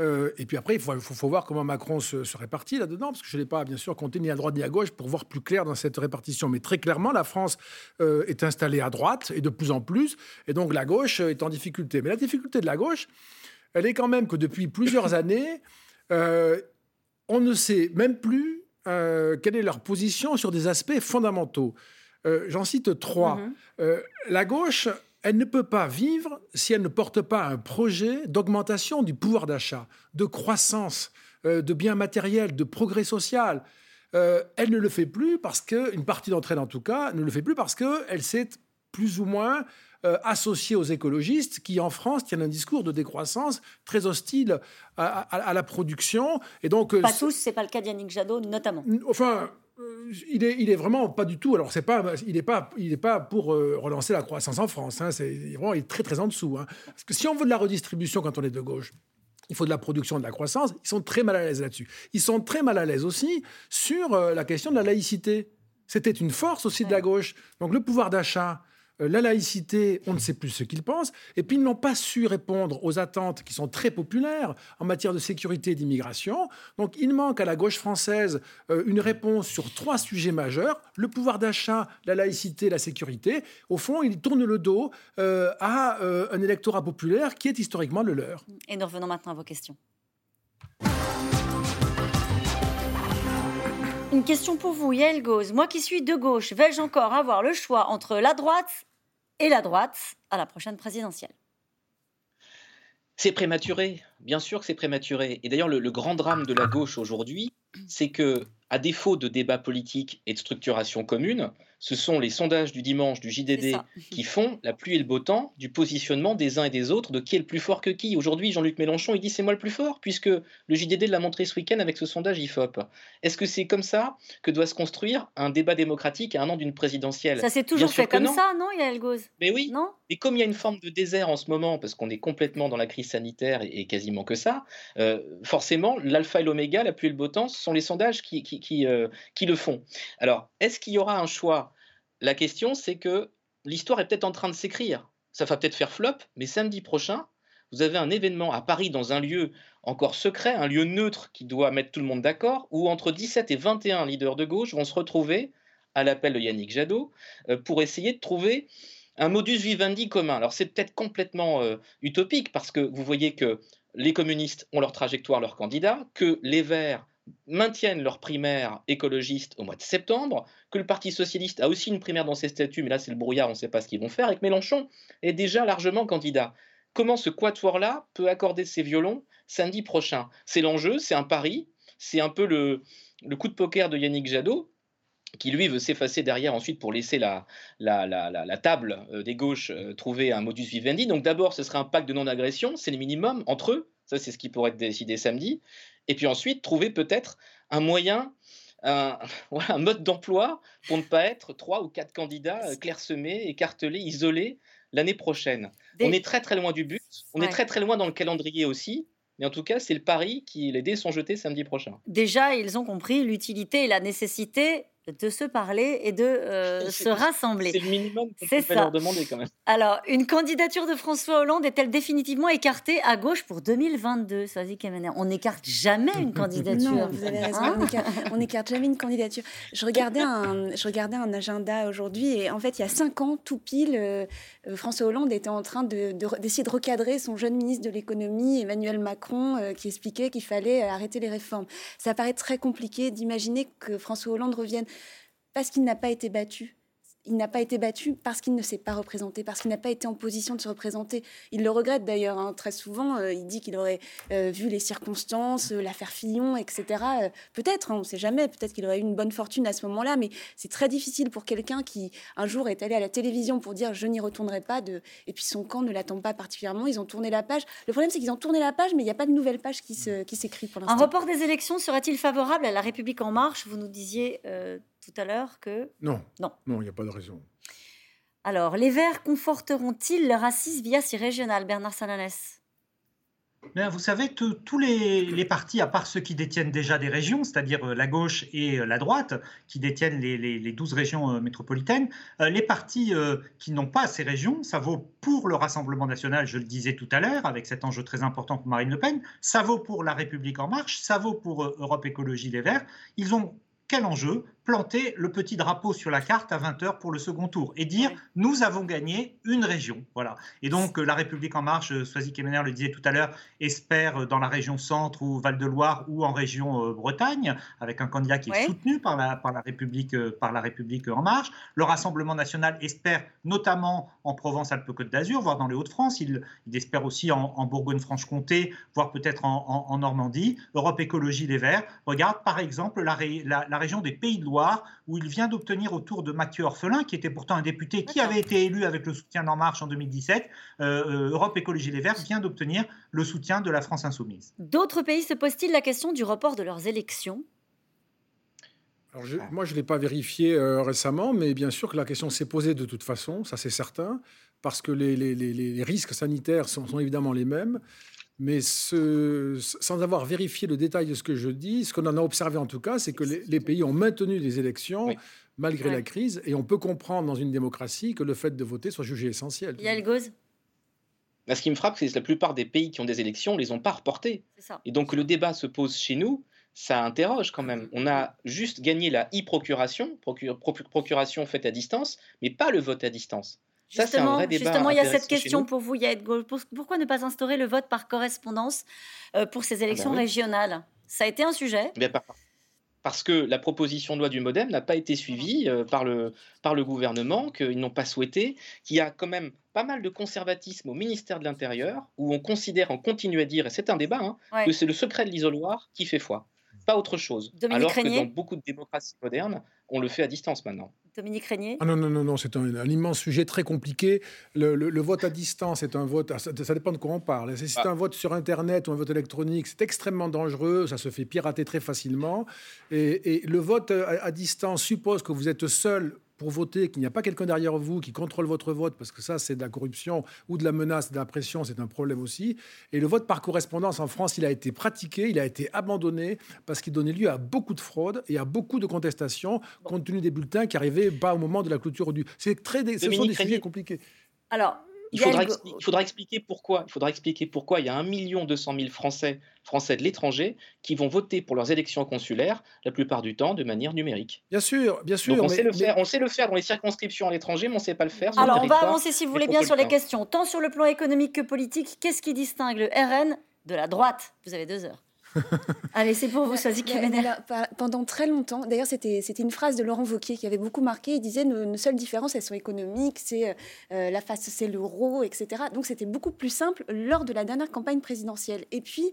Euh, et puis après, il faut, faut, voir comment Macron se, répartit là-dedans, parce que je n'ai pas, bien sûr, compté ni à droite ni à gauche pour voir plus clair dans cette répartition. Mais très clairement, la France est installée à droite, et de plus en plus, et donc la gauche est en difficulté. Mais la difficulté de la gauche, elle est quand même que depuis plusieurs (laughs) années, on ne sait même plus quelle est leur position sur des aspects fondamentaux. Euh, j'en cite trois. Mhm. Euh, la gauche, elle ne peut pas vivre si elle ne porte pas un projet d'augmentation du pouvoir d'achat, de croissance, euh, de biens matériels, de progrès social. elle ne le fait plus parce que, une partie d'entre elles en tout cas, ne le fait plus parce qu'elle s'est plus ou moins associée aux écologistes qui, en France, tiennent un discours de décroissance très hostile à, la production. Et donc, pas tous, c'est pas le cas d'Yannick Jadot notamment. Enfin, il est, il est vraiment pas du tout. Alors c'est pas, il n'est pas, il est pas pour euh, relancer la croissance en France. Hein, c'est vraiment, il est très très en dessous. Hein. Parce que si on veut de la redistribution quand on est de gauche, il faut de la production, de la croissance. Ils sont très mal à l'aise là-dessus. Ils sont très mal à l'aise aussi sur euh, la question de la laïcité. C'était une force aussi de la gauche. Donc le pouvoir d'achat, la laïcité, on ne sait plus ce qu'ils pensent, et puis ils n'ont pas su répondre aux attentes qui sont très populaires en matière de sécurité et d'immigration. Donc il manque à la gauche française euh, une réponse sur trois sujets majeurs, le pouvoir d'achat, la laïcité, la sécurité. Au fond, ils tournent le dos euh, à un électorat populaire qui est historiquement le leur. Et nous revenons maintenant à vos questions. Une question pour vous, Yael Gauze. Moi qui suis de gauche, vais-je encore avoir le choix entre la droite et la droite à la prochaine présidentielle? C'est prématuré, bien sûr que c'est prématuré. Et d'ailleurs, le, grand drame de la gauche aujourd'hui, c'est que, à défaut de débat politique et de structuration commune, ce sont les sondages du dimanche du JDD qui font la pluie et le beau temps du positionnement des uns et des autres, de qui est le plus fort que qui. Aujourd'hui, Jean-Luc Mélenchon, il dit c'est moi le plus fort, puisque le JDD l'a montré ce week-end avec ce sondage IFOP. Est-ce que c'est comme ça que doit se construire un débat démocratique à un an d'une présidentielle? Ça s'est toujours fait comme ça, non, Yael Gauze? Mais oui. Non? Et comme il y a une forme de désert en ce moment, parce qu'on est complètement dans la crise sanitaire et, quasiment que ça. forcément, l'alpha et l'oméga, la pluie et le beau temps, ce sont les sondages qui, qui, qui, qui le font. Alors, est-ce qu'il y aura un choix? La question, c'est que l'histoire est peut-être en train de s'écrire. Ça va peut-être faire flop, mais samedi prochain, vous avez un événement à Paris dans un lieu encore secret, un lieu neutre qui doit mettre tout le monde d'accord, où entre 17 et 21 leaders de gauche vont se retrouver à l'appel de Yannick Jadot euh, pour essayer de trouver un modus vivendi commun. Alors c'est peut-être complètement euh, utopique parce que vous voyez que les communistes ont leur trajectoire, leur candidat, que les Verts maintiennent leur primaire écologiste au mois de septembre, que le Parti socialiste a aussi une primaire dans ses statuts, mais là c'est le brouillard, on ne sait pas ce qu'ils vont faire, et que Mélenchon est déjà largement candidat. Comment ce quatuor-là peut accorder ses violons samedi prochain? C'est l'enjeu, c'est un pari, c'est un peu le, coup de poker de Yannick Jadot, qui lui veut s'effacer derrière ensuite pour laisser la, la, table euh, des gauches euh, trouver un modus vivendi. Donc d'abord, ce serait un pacte de non-agression, c'est le minimum entre eux, ça c'est ce qui pourrait être décidé samedi. Et puis ensuite, trouver peut-être un moyen, un, (laughs) un mode d'emploi pour ne pas être trois ou quatre candidats euh, clairsemés, écartelés, isolés l'année prochaine. On est très très loin du but, on est très très loin dans le calendrier aussi. Mais en tout cas, c'est le pari qui les dés sont jetés samedi prochain. Déjà, ils ont compris l'utilité et la nécessité de se parler et de euh, se rassembler. C'est le minimum qu'on peut leur demander quand même. Alors, une candidature de François Hollande est-elle définitivement écartée à gauche pour 2022 On n'écarte jamais une (laughs) candidature. Non, vous avez raison, on n'écarte jamais une candidature. Je regardais un, je regardais un agenda aujourd'hui et en fait, il y a cinq ans, tout pile, euh, euh, François Hollande était en train d'essayer de, de, recadrer son jeune ministre de l'économie, Emmanuel Macron, qui expliquait qu'il fallait arrêter les réformes. Ça paraît très compliqué d'imaginer que François Hollande revienne parce qu'il n'a pas été battu il n'a pas été battu parce qu'il ne s'est pas représenté, parce qu'il n'a pas été en position de se représenter. Il le regrette d'ailleurs hein, très souvent. Euh, il dit qu'il aurait euh, vu les circonstances, euh, l'affaire Fillon, etc. peut-être, hein, on ne sait jamais. Peut-être qu'il aurait eu une bonne fortune à ce moment-là, mais c'est très difficile pour quelqu'un qui un jour est allé à la télévision pour dire je n'y retournerai pas. De... Et puis son camp ne l'attend pas particulièrement. Ils ont tourné la page. Le problème, c'est qu'ils ont tourné la page, mais il n'y a pas de nouvelle page qui s'écrit pour l'instant. Un report des élections serait-il favorable à la République en marche? Vous nous disiez tout à l'heure que... Non. Non. Non, il n'y a pas de raison. Alors, les Verts conforteront-ils leur assise via si régional, Bernard Salanès Bien, vous savez, tous les, partis, à part ceux qui détiennent déjà des régions, c'est-à-dire euh, la gauche et euh, la droite, qui détiennent les, les 12 régions euh, métropolitaines, les partis qui n'ont pas ces régions, ça vaut pour le Rassemblement national, je le disais tout à l'heure, avec cet enjeu très important pour Marine Le Pen, ça vaut pour La République en marche, ça vaut pour Europe Écologie Les Verts. Ils ont quel enjeu? Planter le petit drapeau sur la carte à 20h pour le second tour et dire nous avons gagné une région. Voilà. Et donc euh, la République en marche, euh, Soisy Kemener le disait tout à l'heure, espère euh, dans la région centre ou Val-de-Loire ou en région Bretagne avec un candidat qui est soutenu par la, par, la République, par la République en marche. Le Rassemblement national espère notamment en Provence-Alpes-Côte d'Azur, voire dans les Hauts-de-France. Il, espère aussi en, Bourgogne-Franche-Comté, voire peut-être en, Normandie. Europe Écologie Les Verts regarde par exemple la, la, la région des Pays de où il vient d'obtenir autour de Mathieu Orphelin, qui était pourtant un député qui avait été élu avec le soutien d'En Marche en 2017, euh, euh, Europe Écologie Les Verts vient d'obtenir le soutien de la France Insoumise. D'autres pays se posent-ils la question du report de leurs élections? Moi, je ne l'ai pas vérifié euh, récemment, mais bien sûr que la question s'est posée de toute façon, ça c'est certain, parce que les, risques sanitaires sont, sont, évidemment les mêmes. Mais sans avoir vérifié le détail de ce que je dis, ce qu'on en a observé en tout cas, c'est que les, pays ont maintenu des élections malgré la crise, et on peut comprendre dans une démocratie que le fait de voter soit jugé essentiel. Yann Gauze bah, Ce qui me frappe, c'est que la plupart des pays qui ont des élections ne les ont pas reportées. Et donc le débat se pose chez nous, ça interroge quand même. On a juste gagné la e-procuration, procuration faite à distance, mais pas le vote à distance. Justement, justement il y a cette question pour vous, Yael Pourquoi ne pas instaurer le vote par correspondance euh, pour ces ah bah élections régionales? Ça a été un sujet. Eh Parce que la proposition de loi du Modem n'a pas été suivie euh, par, le, par le gouvernement, qu'ils n'ont pas souhaité, qu'il y a quand même pas mal de conservatisme au ministère de l'Intérieur, où on considère, on continue à dire, et c'est un débat, hein, que c'est le secret de l'isoloir qui fait foi pas autre chose. Alors que dans beaucoup de démocraties modernes, on le fait à distance maintenant. Dominique Régnier? Ah Non, non, non, non c'est un, immense sujet très compliqué. Le, vote à distance est un vote, ça, dépend de quoi on parle. Si c'est ah. un vote sur Internet ou un vote électronique, c'est extrêmement dangereux, ça se fait pirater très facilement. Et, le vote à, distance suppose que vous êtes seul pour voter, qu'il n'y a pas quelqu'un derrière vous qui contrôle votre vote, parce que ça, c'est de la corruption ou de la menace, de la pression, c'est un problème aussi. Et le vote par correspondance en France, il a été pratiqué, il a été abandonné, parce qu'il donnait lieu à beaucoup de fraudes et à beaucoup de contestations, compte tenu des bulletins qui arrivaient pas au moment de la clôture du... C'est très... Ce sont des sujets compliqués. Alors, il faudra, il faudra, expliquer pourquoi. Il faudra expliquer pourquoi il y a 1 200 000 Français, Français de l'étranger qui vont voter pour leurs élections consulaires la plupart du temps de manière numérique. Bien sûr, bien sûr. on, sait le faire, on sait le faire dans les circonscriptions à l'étranger, mais on ne sait pas le faire. Sur Alors, le on va avancer, si vous voulez bien, sur les questions, tant sur le plan économique que politique. Qu'est-ce qui distingue le RN de la droite? Vous avez deux heures. (laughs) Allez, c'est pour vous, Soisy Pendant très longtemps, d'ailleurs, c'était une phrase de Laurent Wauquiez qui avait beaucoup marqué. Il disait nos, nos seules différences, elles sont économiques, c'est euh, la face, c'est l'euro, etc. Donc, c'était beaucoup plus simple lors de la dernière campagne présidentielle. Et puis,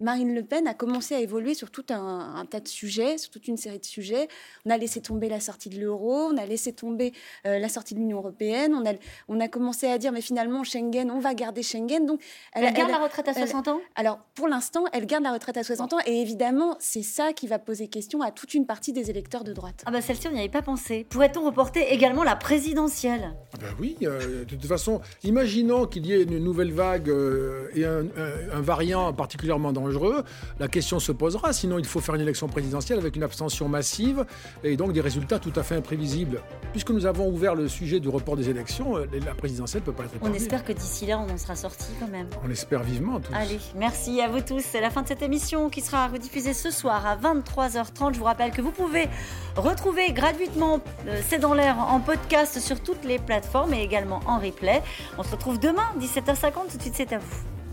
Marine Le Pen a commencé à évoluer sur tout un, tas de sujets, sur toute une série de sujets. On a laissé tomber la sortie de l'euro, on a laissé tomber euh, la sortie de l'Union européenne, on a, on a commencé à dire mais finalement Schengen, on va garder Schengen. Donc elle, garde la retraite à 60 ans? Alors pour l'instant, elle garde la retraite à 60 ans et évidemment c'est ça qui va poser question à toute une partie des électeurs de droite. Ah bah celle-ci on n'y avait pas pensé. Pourrait-on reporter également la présidentielle? Ah bah oui, euh, de toute façon, imaginons qu'il y ait une nouvelle vague euh, et un, un variant particulièrement dangereux la question se posera. Sinon, il faut faire une élection présidentielle avec une abstention massive et donc des résultats tout à fait imprévisibles. Puisque nous avons ouvert le sujet du report des élections, euh, la présidentielle ne peut pas être On espère que d'ici là, on en sera sorti quand même. On espère vivement tous. Allez, merci à vous tous. C'est la fin de cette émission qui sera rediffusée ce soir à 23h30. Je vous rappelle que vous pouvez retrouver gratuitement euh, C'est dans l'air en podcast sur toutes les plateformes et également en replay. On se retrouve demain, 17h50. Tout de suite, c'est à vous.